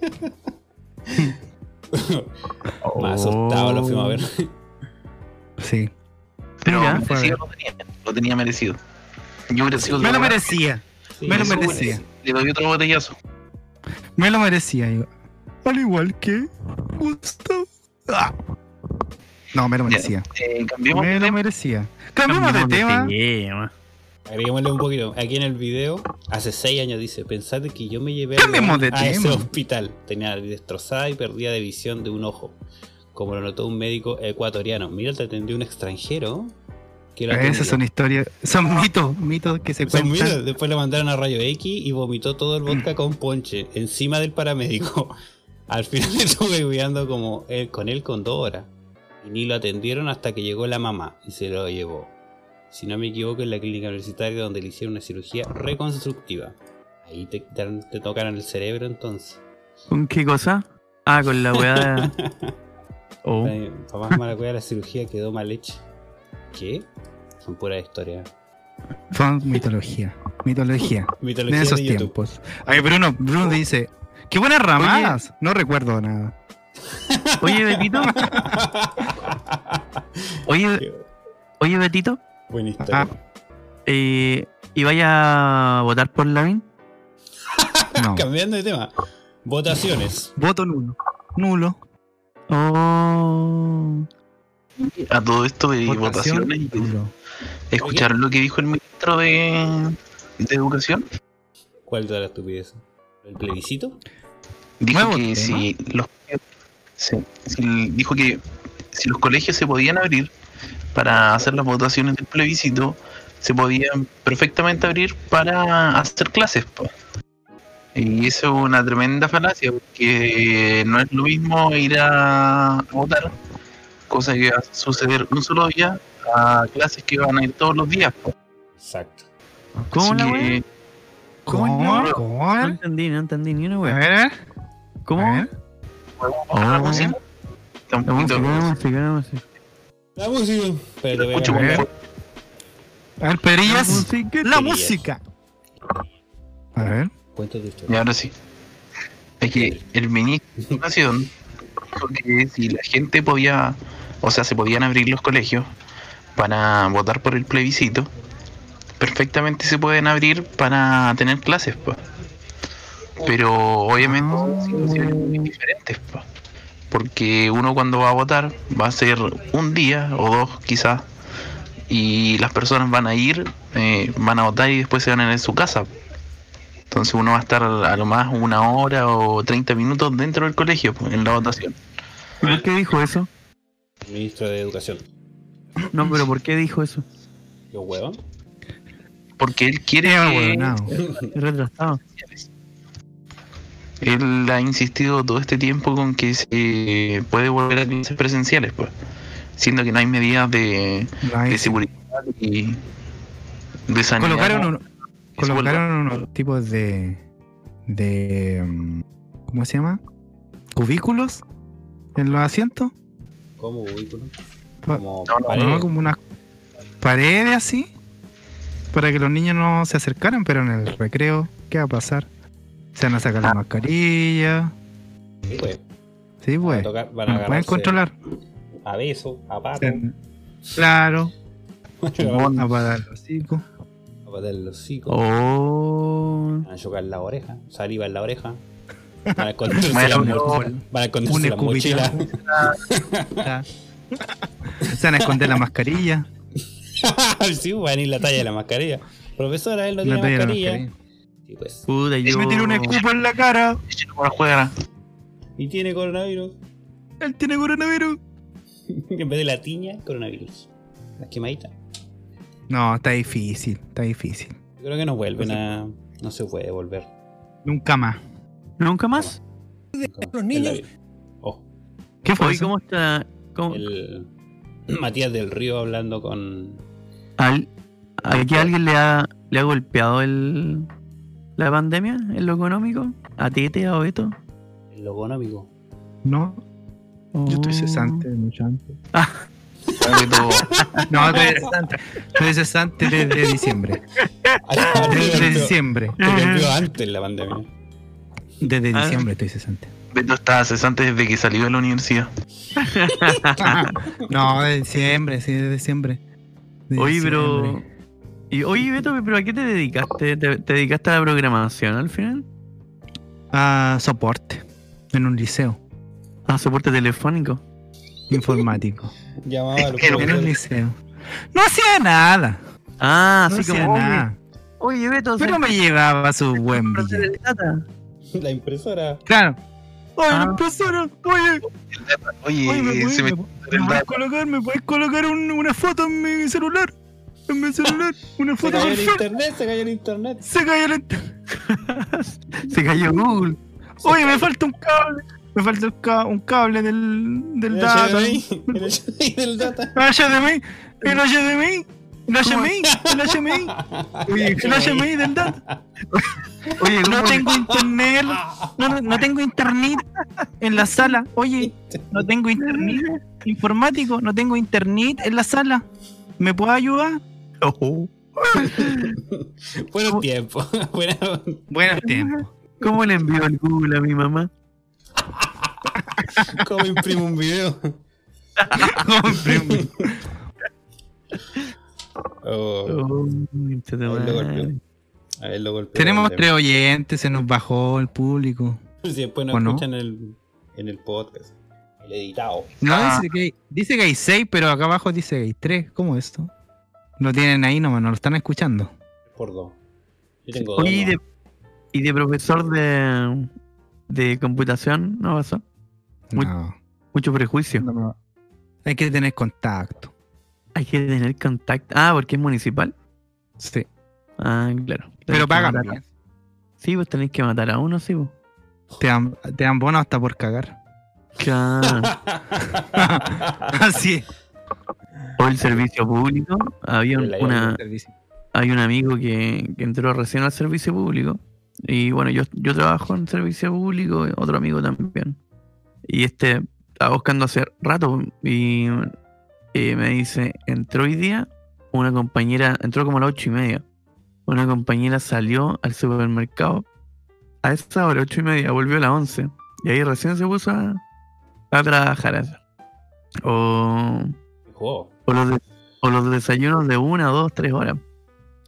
Más asustado lo fuimos a ver. Sí. Pero Mira. merecido lo tenía. Lo tenía merecido. Yo sido Me lo merecía. Sí, Me lo eso merecía. Le doy otro botellazo. Me lo merecía. yo. Al igual que Gustavo. Ah. No, me lo Ya, merecía. eh, cambiemos Me de lo merecía. Cambiamos de Cambiamos tema. tema. Agreguémosle un poquito. Aquí en el video, hace 6 años dice, pensad que yo me llevé a, Cambiemos de a ese hospital. Tenía destrozada y perdía de visión de un ojo. Como lo notó un médico ecuatoriano. Mira, te atendió un extranjero. Que lo Esas son historias, son mitos, mitos que se Son cuentan. mitos. Después le mandaron a Rayo X y vomitó todo el vodka con ponche encima del paramédico. Al final estuve cuidando como él, con él con dos horas. Y ni lo atendieron hasta que llegó la mamá y se lo llevó. Si no me equivoco, en la clínica universitaria donde le hicieron una cirugía reconstructiva. Ahí te, te, te tocaron el cerebro entonces. ¿Con qué cosa? Ah, con la weá de... Oh. Ay, Pa' más mala cueva la cirugía quedó mal hecha. ¿Qué? Son puras historias. Son mitología. Mitología. Mitología de esos de tiempos. Ay, Bruno, Bruno dice, qué buenas ramadas. No recuerdo nada. Oye, Betito. Oye, oye, Betito. Buena historia. Ah, Eh, ¿Y vaya a votar por Lavín? no. Cambiando de tema. Votaciones. Voto nulo. Nulo. Oh. A todo esto de Votación votaciones. nulo. ¿Escucharon lo que dijo el ministro de, de Educación? ¿Cuál de la estupidez? ¿El plebiscito? Dijo que tema. si los sí, si- dijo que si los colegios se podían abrir para hacer las votaciones del plebiscito, se podían perfectamente abrir para hacer clases. po. Y eso es una tremenda falacia, porque no es lo mismo ir a votar, cosa que va a suceder un solo día, a clases que van a ir todos los días. po. Exacto. ¿Cómo Así la que- wea? ¿Cómo? No ¿Cómo? entendí, no entendí ni una A wea. ver, a ver. ¿Cómo? A ver. ¿Podemos bajar la Oh. La música, música. La música. Espérate, voy a Escucho a ver. muy A ver, Perillas. La música. La. A ver. Cuenta tu Y historia. ahora sí. Es que el ministro de Educación dijo que si la gente podía, o sea, se podían abrir los colegios para votar por el plebiscito, perfectamente se pueden abrir para tener clases, pues. Pero obviamente son situaciones muy diferentes, pues. Porque uno cuando va a votar va a ser un día o dos quizás y las personas van a ir, eh, van a votar y después se van a ir en su casa. Entonces uno va a estar a lo más una hora o 30 minutos dentro del colegio pues, en la votación. ¿Por qué dijo eso? Ministro de Educación. No, pero ¿por qué dijo eso? ¿Qué huevón? Porque él quiere... Ah, bueno, no. Es retrasado. Él ha insistido todo este tiempo con que se puede volver a clases presenciales, pues. Siendo que no hay medidas de, seguridad y de sanidad. Colocaron, uno- colocaron unos tipos de. de. mm, ¿Cómo se llama? Cubículos en los asientos. ¿Cómo cubículo? Pa- Como No. No, como unas paredes así. Para que los niños no se acercaran, pero en el recreo, ¿qué va a pasar? Se van a sacar la mascarilla. Sí, pues. Sí, Van a pues. tocar- van a No pueden controlar. A beso, a pato. Claro. a A patar el hocico. patar el hocico. Oh. Van a chocar la oreja. Saliva en la oreja. Van a esconderse Bueno, la, a Un la mochila. Se van a esconder la mascarilla. sí, van a ir la talla de la mascarilla. Profesora, él no La tiene mascarilla. mascarilla. Sí, pues. Puta, Y yo. me tiró un escupo en la cara. Y tiene coronavirus. Él tiene coronavirus. en vez de la tiña, coronavirus. Las quemaditas. No, está difícil. Está difícil. Yo creo que no vuelven a. No se puede volver. Nunca más. ¿Nunca más? Los niños. Oh, ¿Qué fue? ¿cómo está? cómo- el Matías del Río hablando con. ¿Al, ¿Aquí alguien le ha, le ha golpeado el, la pandemia en lo económico? ¿A Tete, a Beto? El logonómico. No, yo estoy Oh. cesante mucho antes. Todo. No, estoy cesante. Estoy cesante desde diciembre. Desde diciembre. Te antes la pandemia. Desde Ah. diciembre estoy cesante. Beto estaba cesante desde que salió de la universidad. No, de diciembre, sí, de diciembre. De Oye, pero. Y, oye, Beto, ¿pero a qué te dedicaste? ¿Te, te dedicaste a la programación al final? Ah, soporte. En un liceo ¿A soporte telefónico? informático. Llamaba a los En un liceo. No hacía nada. Ah, No así hacía como. Nada. oye, Beto, Pero me llevaba su buen billete. La impresora. Claro. Oye, Ah. profesora, oye, Oye, oye, ¿me se me puedes, me puedes colocar, me puedes colocar un- una foto en mi celular? En mi celular, una Se foto cayó el internet, se cayó el internet. Se cayó el internet. Se cayó Google. Oye, me falta un cable. Me falta el ca- un cable del, del El data. HDMI, el HDMI del data. El HDMI. El HDMI. El HDMI. El HDMI. El HDMI del data. Oye, No ¿cómo- tengo internet. No, no, no tengo internet en la sala. Oye, no tengo internet informático. No tengo internet en la sala. ¿Me puede ayudar? Oh. Buenos tiempos. Buenos tiempos. ¿Cómo le envió el Google a mi mamá? ¿Cómo imprimo un video? Oh, Oh, se te a ver, lo va. golpeó. A ver, lo golpeó. Tenemos tres oyentes. Se nos bajó el público. Si después nos escuchan en el, en el podcast. El editado. No, Ah. dice, que hay, dice que hay seis, pero acá abajo dice que hay tres. ¿Cómo es esto? Lo tienen ahí nomás, no lo están escuchando. Por dos. Yo tengo dos. ¿y de, y de profesor de, de computación no pasó? Muy- No, Mucho prejuicio. no, no. Hay que tener contacto. Hay que tener contacto. Ah, porque es municipal. Sí. Ah, claro. Pero Tenés pagan bien. Sí, pues tenéis que matar a uno, sí, pues. Te dan, te dan bono hasta por cagar. Claro. Así es. O el servicio público. Había un- una, hay un amigo que, que entró recién al servicio público. Y bueno, yo, yo trabajo en servicio público, otro amigo también. Y este estaba buscando hace rato y, eh, me dice, entró hoy día una compañera, entró como a las ocho y media. Una compañera salió al supermercado a esa hora, ocho y media, volvió a las once. Y ahí recién se puso a, a trabajar. O, Juego. O los, de- o los desayunos de una, dos, tres horas.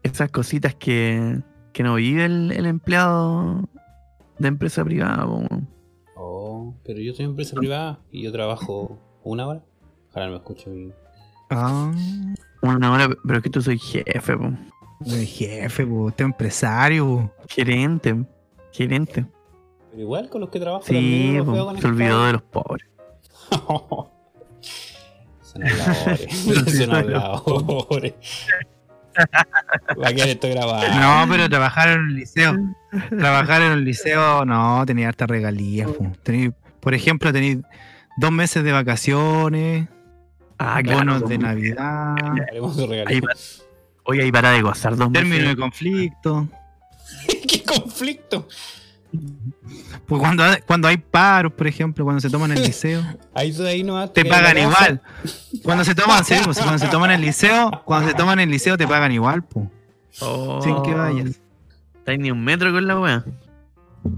Esas cositas que, que no vive el, el empleado de empresa privada. po. Oh, pero yo soy empresa privada y yo trabajo una hora. Ojalá no me escuche bien. Ah, Una hora, pero es que tú soy jefe, po. el jefe, po, empresario. po. gerente, gerente. Pero igual con los que trabajo Sí, también po, se olvidó de los pobres. Son habladores. Son habladores. Va a quedar esto grabado. No, pero trabajar en un liceo. Trabajar en un liceo, no, tenía hartas regalías. por ejemplo, tenéis dos meses de vacaciones, Ah, claro. bonos de Navidad. Ahí. Oye, ahí para de gozar dos término de meses. conflicto. ¿Qué conflicto? Pues cuando, hay- cuando hay paros, por ejemplo, cuando se toman el liceo, Ahí ahí te pagan igual. Cuando se toman, sí, pues, cuando se toman el liceo, cuando se toman el liceo te pagan igual, pues. Oh, Sin que vayas. Estáis ni un metro con la wea.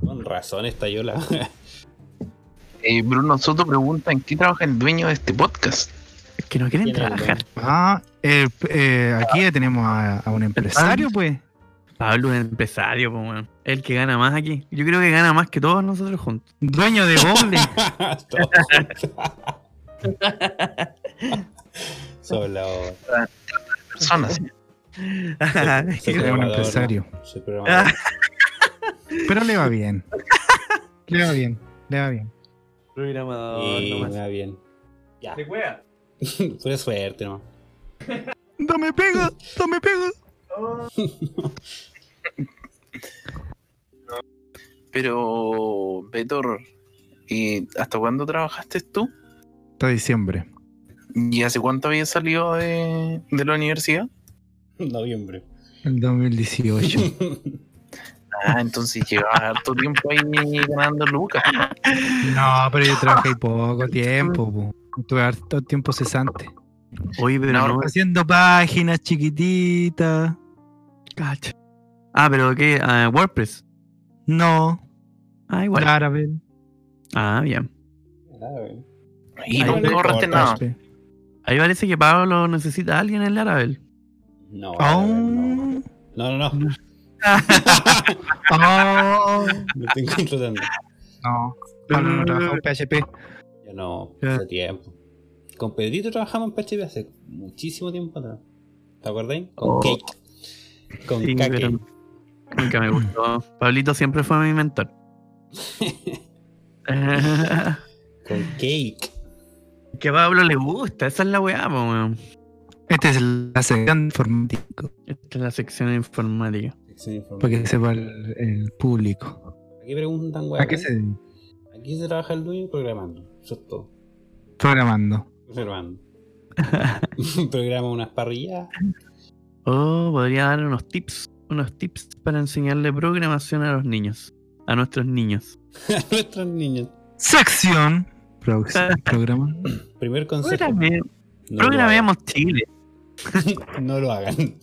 Con razón está yo la. Eh, Bruno Soto pregunta en qué trabaja el dueño de este podcast. Es que no quieren ¿Quién es el trabajar. Ah, el- eh, aquí tenemos a, a un empresario, pues. Pablo es empresario, po, weón. El que gana más aquí. Yo creo que gana más que todos nosotros juntos. Dueño de Boble. Son la Personas. Soy Es un empresario. Pero le va bien. Le va bien, le va bien. Programador, Y nomás. me va bien. Ya. De wea. Pura suerte, ¿no? ¡Dame pega! ¡Dame pega! Pero, Betor, ¿y ¿hasta cuándo trabajaste tú? Hasta diciembre. ¿Y hace cuánto habías salido de, de la universidad? Noviembre. El 2018. Ah, entonces llevabas harto tiempo ahí ganando lucas. No, pero yo trabajé poco tiempo. po. Tuve harto tiempo cesante. Oye, pero No, no. Haciendo páginas chiquititas. Cacha. Ah, pero ¿qué? Ah, WordPress. No, Ah, igual. Laravel. Ah, bien. Y Ay, no importa. nada. Ahí parece que Pablo necesita a alguien en Laravel. No, Oh. no. No, no, no. Oh. Me estoy contratando. No, Pablo no trabajó en PHP. Ya no, hace tiempo. Con Pedrito trabajamos en PHP hace muchísimo tiempo atrás. ¿Te acordáis? Con Oh. Cake. Con Sí, pero nunca me gustó. Pablito siempre fue mi mentor. Con Cake. que a Pablo le gusta, esa es la weá, po, weón. Este es la sección informático. Esta es la sección de informática. Para que sepa el, el público. Aquí preguntan, weón. ¿A qué se? Aquí se trabaja el dueño programando. Eso es todo. Programando. Programando. Programa unas parrillas. Oh, podría dar unos tips, unos tips para enseñarle programación a los niños, a nuestros niños. a nuestros niños. Sección. Programa. Primer consejo. Programe- No lo Programemos Chile. hagan. No lo hagan.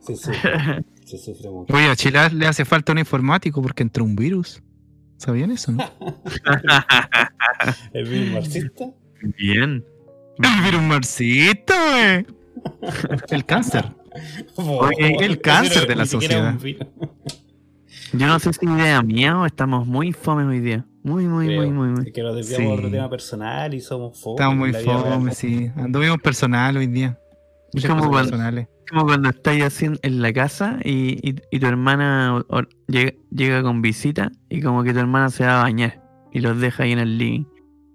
Se sufre. Se sufre mucho. Oye, a Chile le hace falta un informático porque entró un virus. ¿Sabían eso, no? El virus marxista. Bien. El virus marxista, güey. El cáncer. Oye, el cáncer de la sociedad. Yo no sé si es idea mía o estamos muy fome hoy día. Muy, muy, Creo. muy, muy, muy. Es que nos desviamos Sí. otro tema personal y somos fome. Estamos muy fome, sí. Anduvimos personal hoy día. Es como cuando, personales. como cuando estás haciendo en la casa y, y- y tu hermana o- o- llega, llega con visita y como que tu hermana se va a bañar y los deja ahí en el living.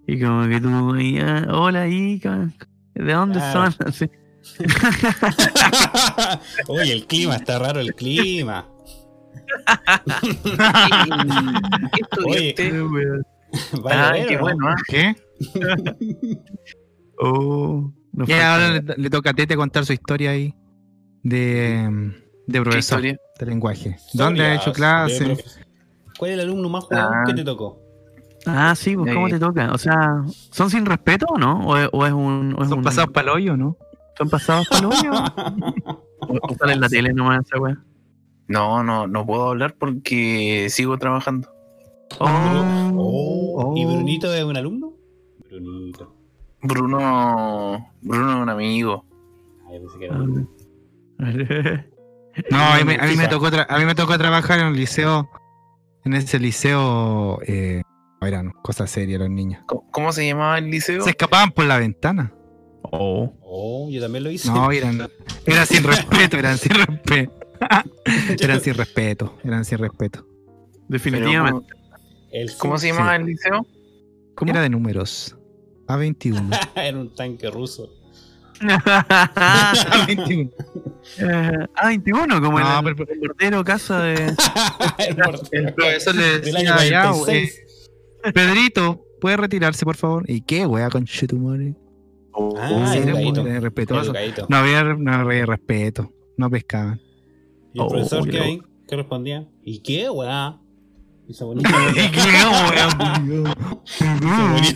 Y como que tú ah, hola, ahí, ca- ¿de dónde Claro. son? Así. Oye, el clima, está raro el clima. Oye, Ah, qué ¿no? bueno, ¿ah? ¿Qué? Oh, no Ya, falta- ahora le, le toca a Tete contar su historia ahí de, de profesor de lenguaje. ¿Dónde ha hecho clase? ¿Cuál es el alumno más jugado Ah. que te tocó? Ah, sí, pues ¿cómo Eh. te toca? O sea, ¿son sin respeto o no? ¿O es, o es un. o es ¿Son un- pasados para el hoyo, no? ¿Son pasados para? ¿O, sale en la tele nomás esa weá? No, no, no puedo hablar porque sigo trabajando. Oh, ¿Y Brunito es un alumno? Brunito. Bruno, Bruno es un amigo. Ay, pensé que era un- No, a mí, me- a mí me FIFA. tocó tra- a mí me tocó trabajar en un liceo, en ese liceo, eh, eran cosas serias los niños. ¿Cómo, cómo se llamaba el liceo? Se escapaban por la ventana. Oh. Oh, yo también lo hice. No, eran, eran sin respeto, eran sin respeto. eran sin respeto, eran sin respeto. Definitivamente. El ¿Cómo se Sí. llamaba el liceo? ¿Cómo? Era de números. A21. Era un tanque ruso. A21. Eh, ah, 21, como No, el, pero- el portero casa de. El portero. El profesor le Del decía, año ya, 46. eh, Pedrito, ¿puede retirarse, por favor? ¿Y qué, wea, con Chetumare? Ah, Sí, educadito. muy respetuoso. No había, no había respeto. No pescaban. ¿Y el Oh, profesor qué ahí? ¿Qué respondía? ¿Y qué, weá? Y se ponía,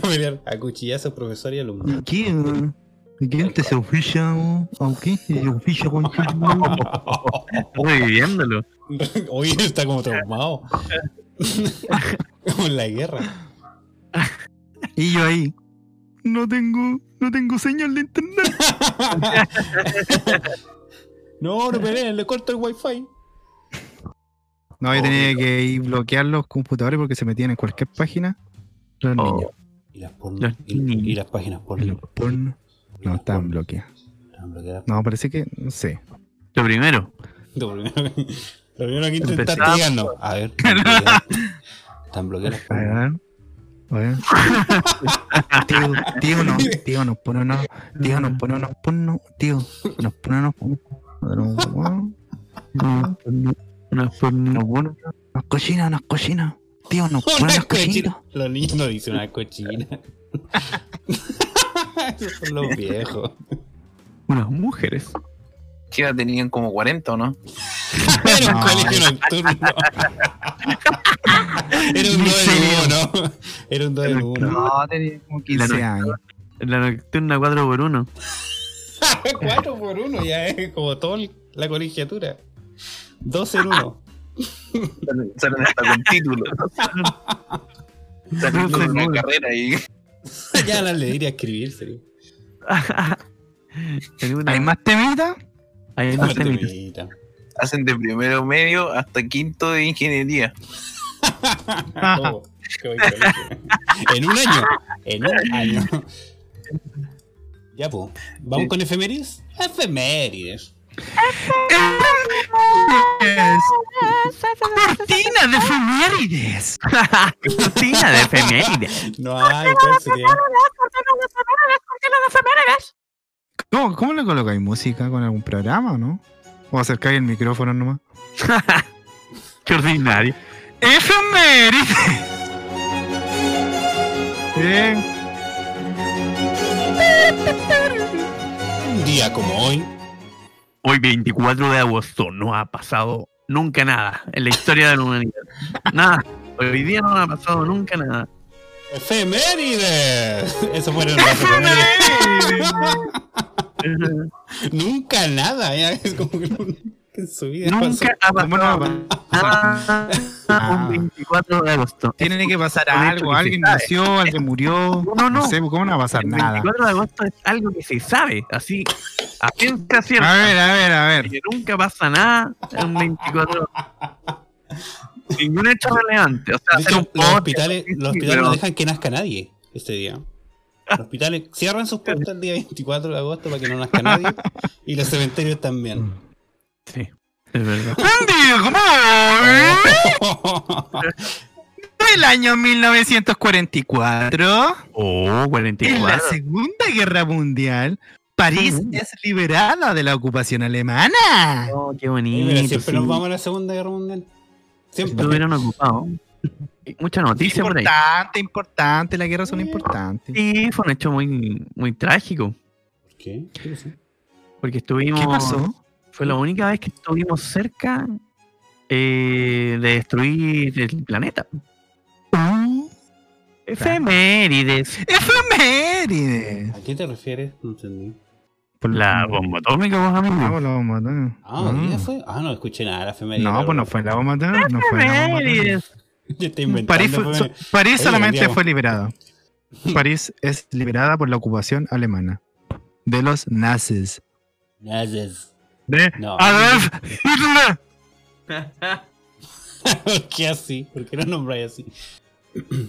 a pelear a cuchillazos profesor y alumno. ¿Y qué? wea? ¿Y quién te se oficia? wea? ¿A qué? ¿Se oficia con? Reviviéndolo. Oye, está como traumado. como en la guerra. Y yo ahí. No tengo, no tengo señal de internet. No, no peleen, le corto el wifi. No, yo tenía que ir bloquear los computadores porque se metían en cualquier página. Los Oh. niños. Y las, porno, Los y, niños. y las páginas porno. los porno. No, estaban bloqueados. Estaban bloqueadas. No, parece que, no sé. Lo primero. Lo primero, que- lo primero que intentaste Empezamos. digan, no. A ver, están bloqueadas. Están bloqueadas. Tío, tío, no, tío, nos pone unos, tío, nos pone unos porno, tío, nos pone unos porno, nos pone Una forma- unos cochinas, unas cochinas, tío, nos pone cochinas. cochina. Los niños no dicen una cochina. Esos son los viejos. Unas mujeres. ¿Qué edad tenían como 40 o no? Era un No. colegio nocturno. Era un 2 en 1. Era un 2 en 1. No, tenía como 15 años. La nocturna 4 por 1 4 por 1 ya es como toda la colegiatura. 2 en 1. Salen- hasta con título. Salen con una carrera y ya las le diría a escribir, serio. En una- ¿Hay más temitas? Hay más temitas. Temita. hacen de primero medio hasta quinto de ingeniería. Oh, qué en un año. En un año. Ya, pues. ¿Vamos con efemérides? Efemérides. Cortina de efemérides. Cortina de efemérides. No hay, ¿cuál sería? ¿Cómo, ¿Cómo le colocáis música con algún programa o no? ¿O acercáis el micrófono nomás? Qué ordinario. ¡Efemérides! Bien. Un día como hoy. Hoy 24 de agosto no ha pasado nunca nada en la historia de la humanidad. Nada. Hoy día no ha pasado nunca nada. ¡Efemérides! Eso fueron las efemérides. Nunca nada, ya es como que en su vida Nunca ha ¿Cómo no va pasado a pasar? nada un 24 de agosto. Tiene que pasar Un algo. Alguien nació, alguien murió. No, no. sé, ¿cómo no va a pasar El nada? 24 de agosto es algo que se sabe, así, a ciencia cierta. A ver, a ver, a ver. que nunca pasa nada en 24 Ningún hecho relevante. O sea, De hecho, un los hospitales, sí, los hospitales pero- no dejan que nazca nadie este día. Los hospitales cierran sus puertas el día 24 de agosto para que no nazca nadie. Y los cementerios también. Sí, es verdad. Del año 1944, Oh, en la 44. Segunda Guerra Mundial, París es liberada de la ocupación alemana. Oh, qué bonito. mira, siempre sí. nos vamos a la Segunda Guerra Mundial. Siempre. Estuvieron ocupados. Mucha noticia por ahí. Importante, importante, las guerras son importantes. Sí, fue un hecho muy, muy trágico. ¿Qué? ¿Qué? Porque estuvimos. ¿Qué pasó? Fue la única vez que estuvimos cerca eh, de destruir el planeta. Efemérides. Efemérides. ¿A qué te refieres? No entendí. Por La bomba atómica, vos, Ah, amigo. por la bomba atómica. Ah, ¿hoy día fue? Ah, no escuché nada de la efeméride. No, pues no fue la bomba atómica. No fue la bomba atómica. Efemérides. Yo estoy inventando. París, fue- so- efemérides. París Oye, solamente fue liberada. París es liberada por la ocupación alemana de los nazis. Nazis. De No. Adolf Hitler. ¿Por qué así? ¿Por qué no nombráis así?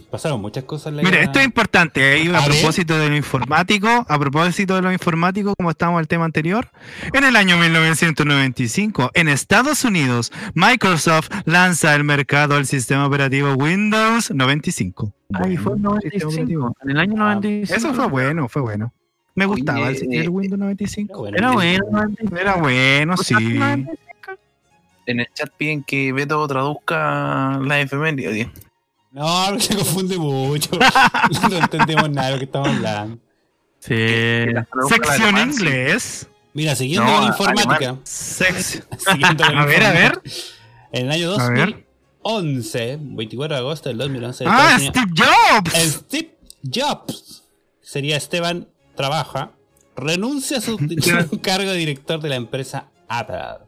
Pasaron muchas cosas Mira, guerra. esto es importante. ahí a, A ver. propósito de lo informático, a propósito de lo informático, como estábamos en el tema anterior, en el año 1995, en Estados Unidos, Microsoft lanza al mercado el sistema operativo Windows 95. Ahí fue en Sistema 95. operativo. En el año Ah, 95. Eso fue bueno, fue bueno. Me gustaba el, Oye, el Windows 95. Era bueno. 95. Era bueno, sí. En el chat piden que Beto traduzca la efeméride. No, se confunde mucho. no entendemos nada de lo que estamos hablando. Sí. Sección inglés. Mira, siguiendo No, con informática. Sex. siguiendo con la A ver, a ver. En el año A ver. 2011, 24 de agosto del 2011. Ah, Steve Jobs. Steve Jobs. Sería Esteban Trabaja. Renuncia a su, cargo de director de la empresa Apple.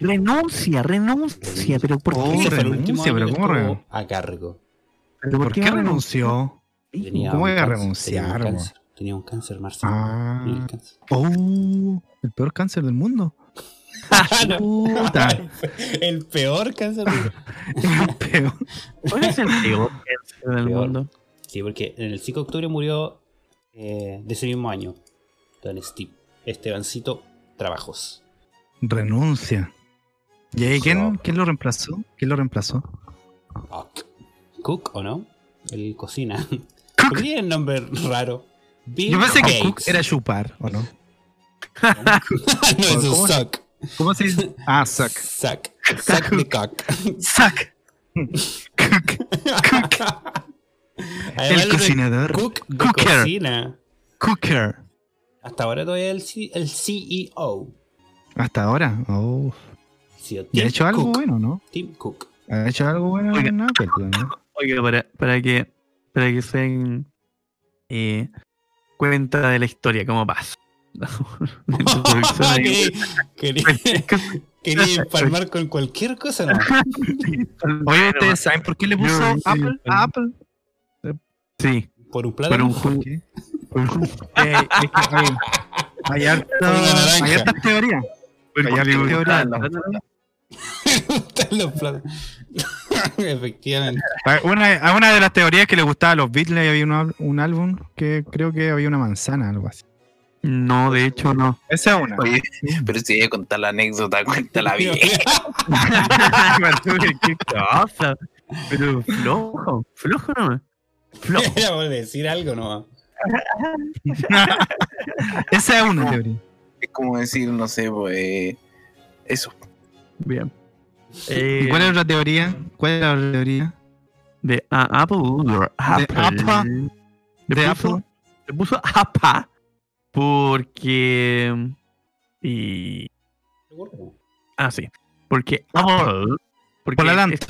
Renuncia, renuncia. Pero ¿por Oh, qué? Último renuncia, pero ¿cómo estuvo re- a cargo. ¿Pero ¿Por qué renunció? Tenía ¿Cómo un iba a cáncer, renunciar, Tenía un cáncer, tenía un cáncer, Marcelo. Ah. Tenía un cáncer. Oh, el peor cáncer del mundo. Puta. El peor cáncer del El peor. ¿Cuál es el peor cáncer del Peor. mundo? Sí, porque en el 5 de octubre murió eh, de ese mismo año. Don Steve. Estebancito Trabajos. Renuncia. ¿Y ahí quién, quién lo reemplazó? ¿Quién lo reemplazó? Cook. Cook, ¿o no? El cocina. ¿Por qué el nombre raro? Bill Yo pensé que. Cook era chupar, ¿o no? no, es un ¿Cómo? suck. ¿Cómo se dice? Ah, suck. Suck. Suck the cock. Suck. Además, El cocinador. Cook de Cooker. cocina. Cooker. Hasta ahora todavía el, C- el CEO. Hasta ahora. Oh. CEO, ¿Y ha Tim hecho algo Cook. bueno, no? Tim Cook. ¿Ha hecho algo bueno Oiga. en Apple? ¿no? Oiga, para, para que para que se den eh, cuenta de la historia, cómo pasa. Quería, empalmar con cualquier cosa, ¿no? Oye, ¿ustedes saben por qué le puso Apple a Apple? Sí, Por un por plátano. un jugo. ¿Qué? Eh, es que hay, hay, Por hay hartas teorías. Hay hartas teorías. Me gustan los plátanos. Efectivamente. Una, una de las teorías que le gustaba a los Beatles había un, un álbum que creo que había una manzana, algo así. No, de hecho no. Esa es una. Oye, pero si voy a contar la anécdota, cuéntala bien. ¿Qué cosa? Pero flojo, flojo no. Era por decir algo nomás. Esa es una teoría. Es como decir, no sé, pues. eso. Bien. ¿Y Eh, cuál es otra teoría? ¿Cuál es la otra teoría? de a- Apple. or Apple. Apple. Le ¿De puso- Apple? Le puso APA porque. Y. Ah, sí. Porque Apple. Porque Por Alan es-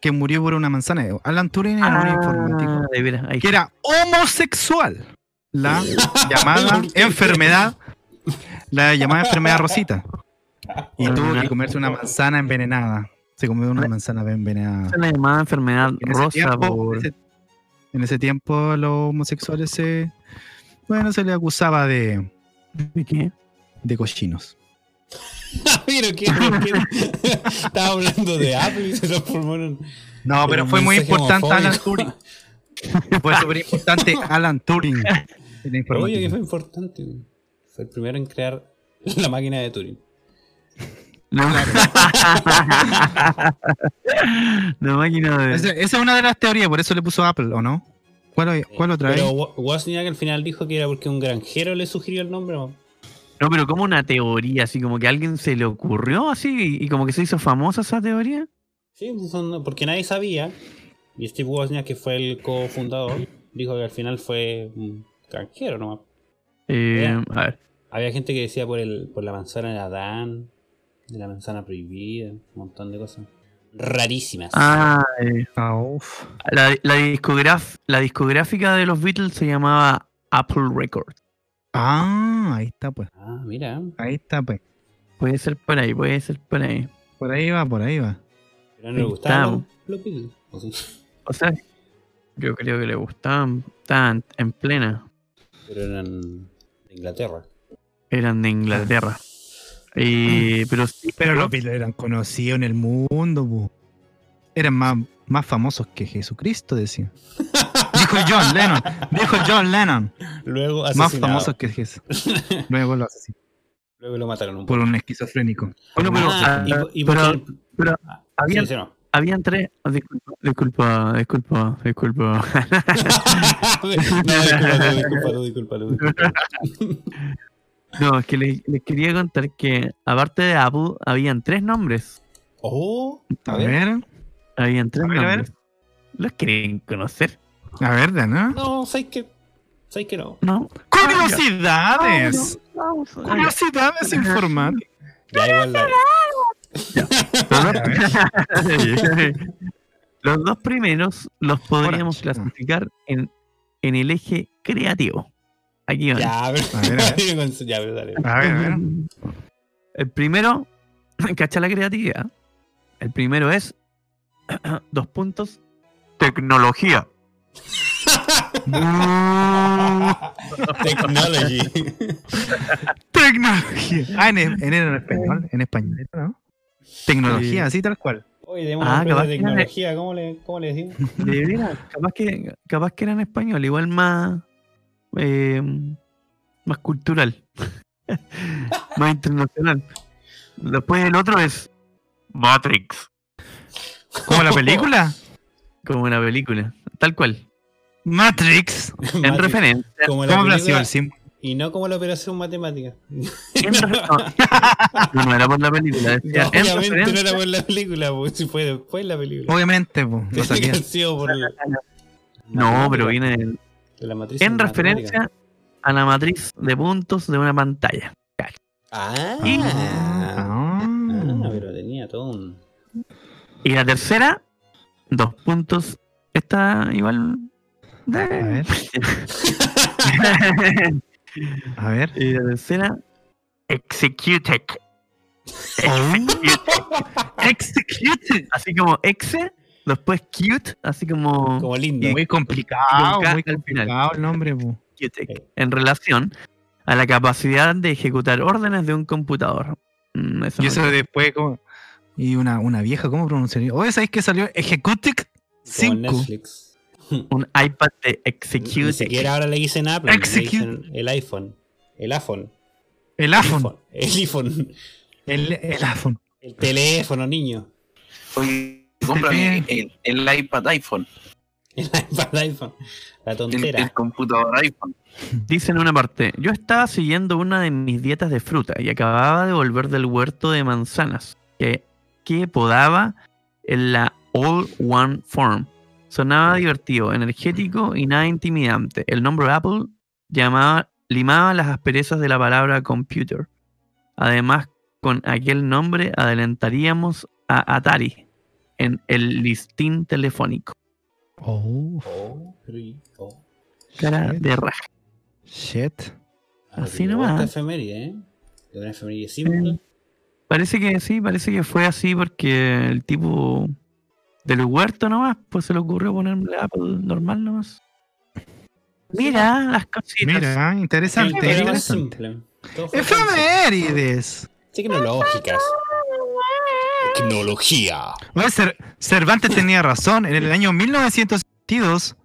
que murió por una manzana. Alan Turing era un Ah, informático de veras, ahí que era homosexual. La llamada enfermedad, la llamada enfermedad Rosita. Y tuvo que comerse una manzana envenenada. Se comió una manzana envenenada. se le llamaba enfermedad En rosa tiempo, por. en, ese, en ese tiempo los homosexuales se, bueno, se les acusaba de, ¿De qué? de cochinos. Pero qué, ¿por qué? Estaba hablando de Apple y se transformó en. No, pero fue muy importante Alan. Turing. Fue súper importante Alan Turing. Oye, que fue importante. Fue el primero en crear la máquina de Turing. La, la máquina de. Esa, esa es una de las teorías, por eso le puso Apple, ¿o no? ¿Cuál, cuál otra Pero vez? Wo- Wozniak al final dijo que era porque un granjero le sugirió el nombre. ¿no? No, pero como una teoría, así como que a alguien se le ocurrió así y, como que se hizo famosa esa teoría. Sí, son- porque nadie sabía. Y Steve Wozniak, que fue el cofundador, dijo que al final fue un canjero nomás. Eh, a ver. Había gente que decía por, el, por la manzana de Adán, de la manzana prohibida, un montón de cosas. Rarísimas. Ah, eh, Ah, uf. la, la, discograf- la discográfica de los Beatles se llamaba Apple Records. Ah, ahí está, pues. Ah, mira. Ahí está, pues. Puede ser por ahí, puede ser por ahí. Por ahí va, por ahí va. Pero no le gustaban los, Beatles. ¿o sí? O sea, yo creo que le gustaban, estaban en plena. Pero eran de Inglaterra. Eran de Inglaterra. Y, pero sí, Pero los Beatles eran conocidos en el mundo, pu. Eran más, más famosos que Jesucristo, decía. Dijo John Lennon. Dijo John Lennon. Luego Más famosos que Jesús. Luego lo asesinó. Luego lo mataron un Por un esquizofrénico. Bueno, pero, Ah, y- ah, y pero, pero habían, Sí, sí, no. habían tres. oh, disculpa, disculpa, disculpa, disculpa. No, disculpa, disculpa. No, es que les, les quería contar que aparte de Apple, habían tres nombres. Oh, A ver. Habían tres A ver, a ver. nombres. ¿Los quieren conocer? A ver, ¿no? No, ¿sabes qué? ¿Sabes qué no? No. Curiosidades. Vamos, vamos, Curiosidades informáticas. Ya igual la... Los dos primeros los podríamos clasificar en, en el eje creativo. Aquí van. Ya. A ver, a ver. Ya, pero dale. A ver, a ver. El primero, cacha la creatividad. El primero es dos puntos. Tecnología. Technology. Tecnología. Ah, en, en, en español. En español, ¿no? Tecnología, así tal cual. Oye, tenemos Ah, capaz de que era de- tecnología, ¿cómo le, cómo le decimos? De veras, capaz que, capaz que era en español, igual más, eh, más cultural, más internacional. Después el otro es Matrix, ¿Como la película? como una película, tal cual, Matrix. en Matrix. referencia. Como la ¿Cómo película el y no como la operación matemática. no, no era por la película, decía, Obviamente no era por la película, porque si fue después la película. Obviamente, pues. Sabía. por la- no, pero viene en, de la matriz en matemática. referencia a la matriz de puntos de una pantalla. Ah, Y- ah, Ah. pero tenía todo un. Y la tercera, dos puntos. Esta igual. A ver. A ver. y la tercera, executed. Executed. Así como exe, después cute, así como Como lindo. Muy complicado, muy complicado el nombre, cute, en relación a la capacidad de ejecutar órdenes de un computador. Mm, eso Y eso después, como. Y una, una vieja, ¿cómo pronunciaría? Oye, ¿sabéis que salió Executive Como 5? Netflix. un iPad de Ni execute. siquiera ahora le dicen Apple, le dicen el iPhone. El iPhone. El iPhone. El iPhone. El, el iPhone. El teléfono, niño. Oye, cómprame el, el iPad iPhone, El iPad iPhone. La el, tontera. el computador iPhone. Dice en una parte, yo estaba siguiendo una de mis dietas de fruta y acababa de volver del huerto de manzanas que, que podaba en la All One Farm. Sonaba divertido, energético y nada intimidante. El nombre Apple llamaba, limaba las asperezas de la palabra computer. Además, con aquel nombre adelantaríamos a Atari en el listín telefónico. Oh, Oh, oh. Cara Shit. de raja. shit. Ah, Así pero nomás. efeméride, ¿eh? De una efeméride simple. Parece que sí, parece que fue así porque el tipo del huerto nomás, pues se le ocurrió ponerle Apple normal nomás. Mira las cositas. Mira, interesante. Sí, interesante. Efemérides. Tecnológicas. Tecnología. Cer- Cervantes tenía razón. En el año 1922,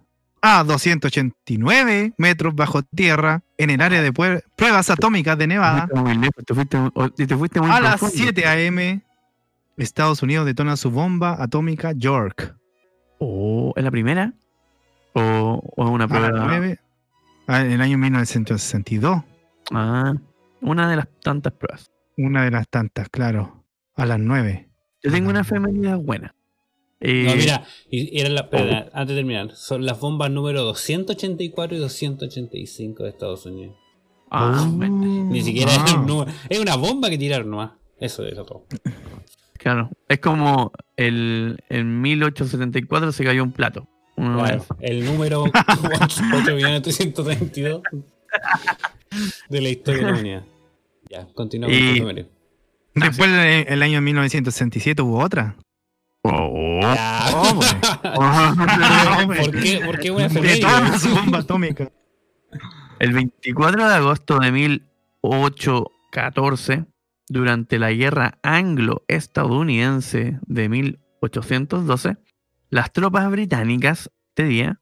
a 289 metros bajo tierra, en el área de pruebas atómicas de Te Nevada, fuiste muy lejos, te fuiste, o- te fuiste muy a las profundo. 7 a.m., Estados Unidos detona su bomba atómica York. ¿O es la primera? ¿O, o es una A prueba? las 9, ah, en el año 1962. Ah, Una de las tantas pruebas. Una de las tantas, claro. A las nueve. Yo tengo una efeméride buena. Eh, No, mira, y- y era la, espera, antes de terminar, son las bombas número 284 y 285 de Estados Unidos. ah, Ni siquiera Ah. es, un número- es una bomba que tiraron nomás. Eso es todo. Claro. Es como el, en 1874 se cayó un plato. Una Claro, vez. el número 8.332 de la historia de la humanidad. Ya, continuamos Y- con el número. Después, el, el año 1967, hubo otra. Ya. Oh, güey. ¿Por qué, por qué una De todas las bombas atómicas. El 24 de agosto de 1814, durante la guerra anglo-estadounidense de 1812, las tropas británicas de día,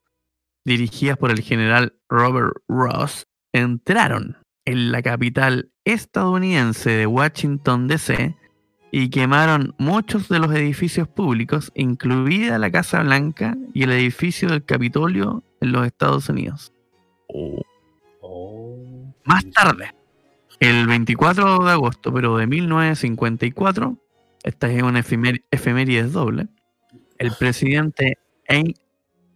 dirigidas por el general Robert Ross, entraron en la capital estadounidense de Washington, D.C., y quemaron muchos de los edificios públicos, incluida la Casa Blanca y el edificio del Capitolio en los Estados Unidos. Oh. Más tarde, el 24 de agosto, pero de 1954, esta es una efemer- efeméride doble, el presidente Ein-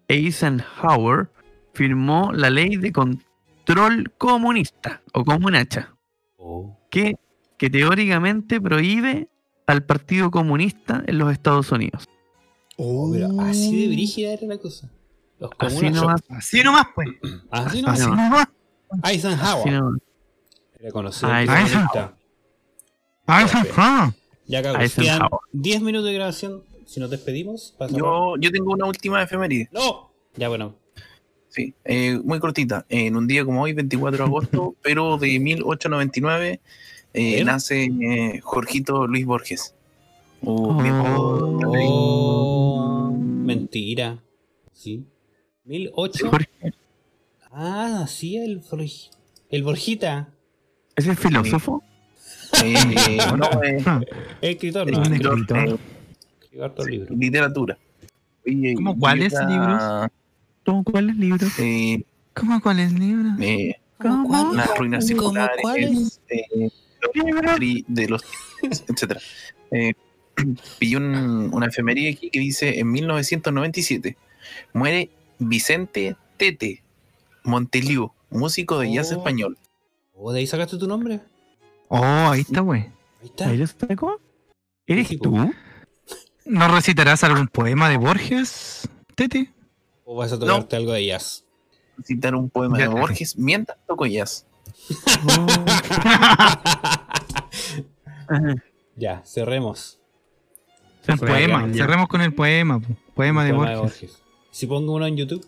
Eisenhower firmó la ley de control comunista o comunacha, Oh. que, que teóricamente prohíbe al Partido Comunista en los Estados Unidos. Oh, pero así de brígida era la cosa. Los Así nomás. Así nomás, pues. Así Así no. nomás. Eisenhower. Así nomás. Era conocido. Ah, Ya Eisenhower. quedan 10 minutos de grabación. Si nos despedimos, pasa Yo, yo tengo una última efeméride. ¡No! Ya bueno. Sí, eh, muy cortita. En un día como hoy, 24 de agosto, pero de 1899, eh, nace eh, Jorgito Luis Borges. Uh, Oh. Oh, mentira. ¿Sí? 1008. Jorge, Ah, sí, el, Borg- el Borjita. ¿Es el filósofo? Eh, no, eh, El escritor, no. Un escritor, escritor. eh, libros. literatura. Oye, ¿Cómo cuáles libros? ¿Cómo cuáles libros? eh, ¿Cómo cuáles libros? eh, ¿Cómo? las ruinas ¿Cómo circulares, cuáles? eh, de los etcétera. Eh, pillé un- una efeméride aquí que dice en 1997 muere Vicente Tete Monteliu, músico de jazz Oh. español. ¿O de ahí sacaste tu nombre? Oh, ahí está, güey. Ahí está. ¿Ahí lo sacó? ¿Eres Sí, tú? ¿No recitarás algún poema de Borges, Teti? ¿O vas a tocarte algo de jazz? Citar un poema Ya. de Borges mientras toco jazz. Ya, cerremos. Un poema. ya. Cerremos con el poema. po. Poema de Poema Borges. Si pongo uno en YouTube.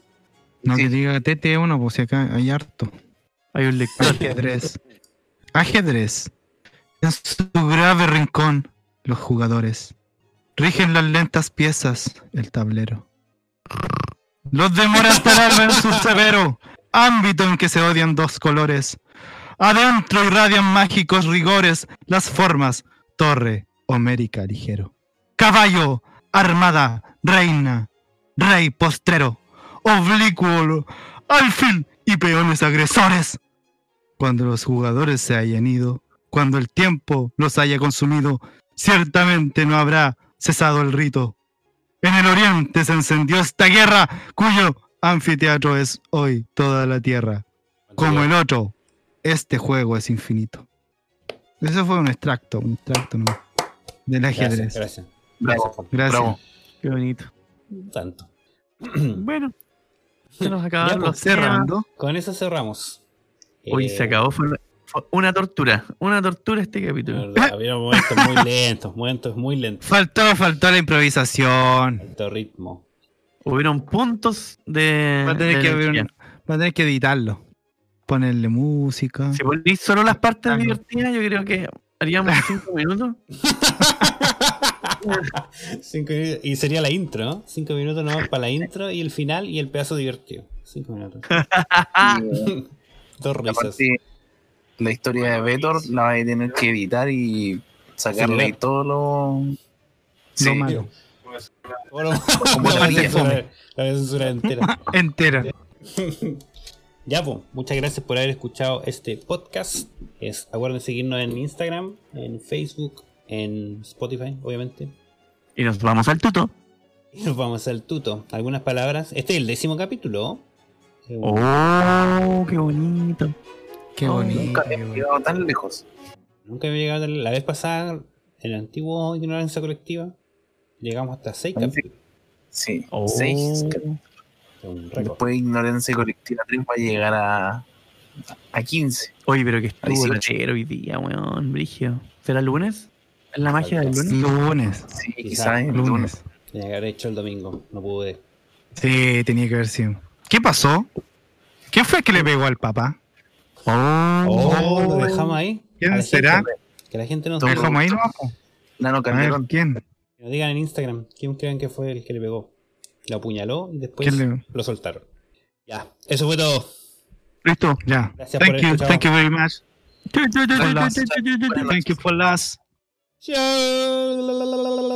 No Sí. que diga Tete uno, pues si acá hay harto. Hay un lector. Ajedrez. Ajedrez. En su grave rincón, los jugadores. Rigen las lentas piezas, el tablero. Los demora hasta el en su severo ámbito en que se odian dos colores. Adentro irradian mágicos rigores las formas, torre, homérica ligero. Caballo, armada, reina, rey postrero, oblicuo, alfil y peones agresores. Cuando los jugadores se hayan ido, cuando el tiempo los haya consumido, ciertamente no habrá cesado el rito. En el oriente se encendió esta guerra, cuyo anfiteatro es hoy toda la tierra. Como el otro, este juego es infinito. Eso fue un extracto, un extracto nomás, del ajedrez. Gracias, gracias. Bravo, Gracias, Juan. Gracias. bravo. Qué bonito. Tanto. Bueno, se nos acabaron pues, los. Cerrando. Con eso cerramos. Hoy Eh, se acabó. Fue una, fue una tortura. Una tortura este capítulo. verdad, Había momentos muy lentos, momentos muy lentos. Faltó, faltó la improvisación. Alto ritmo. Hubieron puntos de. Va a tener que, haber energía. un- va a tener que editarlo. Ponerle música. Si ponís solo las partes Algo. divertidas, yo creo que haríamos cinco minutos. Cinco minutos- y sería la intro, ¿no? Cinco minutos nomás para la intro y el final y el pedazo divertido. Cinco minutos. Dos risas. aparte, la historia de Vetor la vas a tener que editar y sacarle Acelerar. todo lo. Lo Sí. malo. Bueno, Como la la voy a mía. censurar- la voy a censurar entera. Entera. Ya, pues, muchas gracias por haber escuchado este podcast. Es, acuérdense de seguirnos en Instagram, en Facebook, en Spotify, obviamente. Y nos vamos al tuto. Y nos vamos al tuto. Algunas palabras. Este es el décimo capítulo. Oh, qué bonito. Qué Oh, bonito. Nunca bonito. llegado tan lejos. Nunca había llegado la vez pasada, en el antiguo Ignorancia Colectiva, llegamos hasta 6 Sí. capítulos. Sí, Oh. seis. Un récord. Después Ignorancia Colectiva 3 va a llegar a, a 15. Oye, pero que estuvo 18. lechero hoy día, weón, brigio. ¿Será lunes? ¿Es la magia del lunes? Lunes. Sí, Quizá. quizás el lunes. Lunes. Tenía que haber hecho el domingo, no pude. Sí, tenía que haber sido. ¿Qué pasó? ¿Quién fue que le pegó al papá? Oh, lo dejamos ahí. ¿Quién será? gente, que la gente nos ¿Lo dejamos ahí? Nano A ver, Calderón. ¿quién? que nos digan en Instagram quién creen que fue el que le pegó. Lo apuñaló y después ¿Quién le- lo soltaron. Ya, eso fue todo. Listo, ya. Gracias por Thank you, escuchar. thank you very much. Thank you for last. Chao.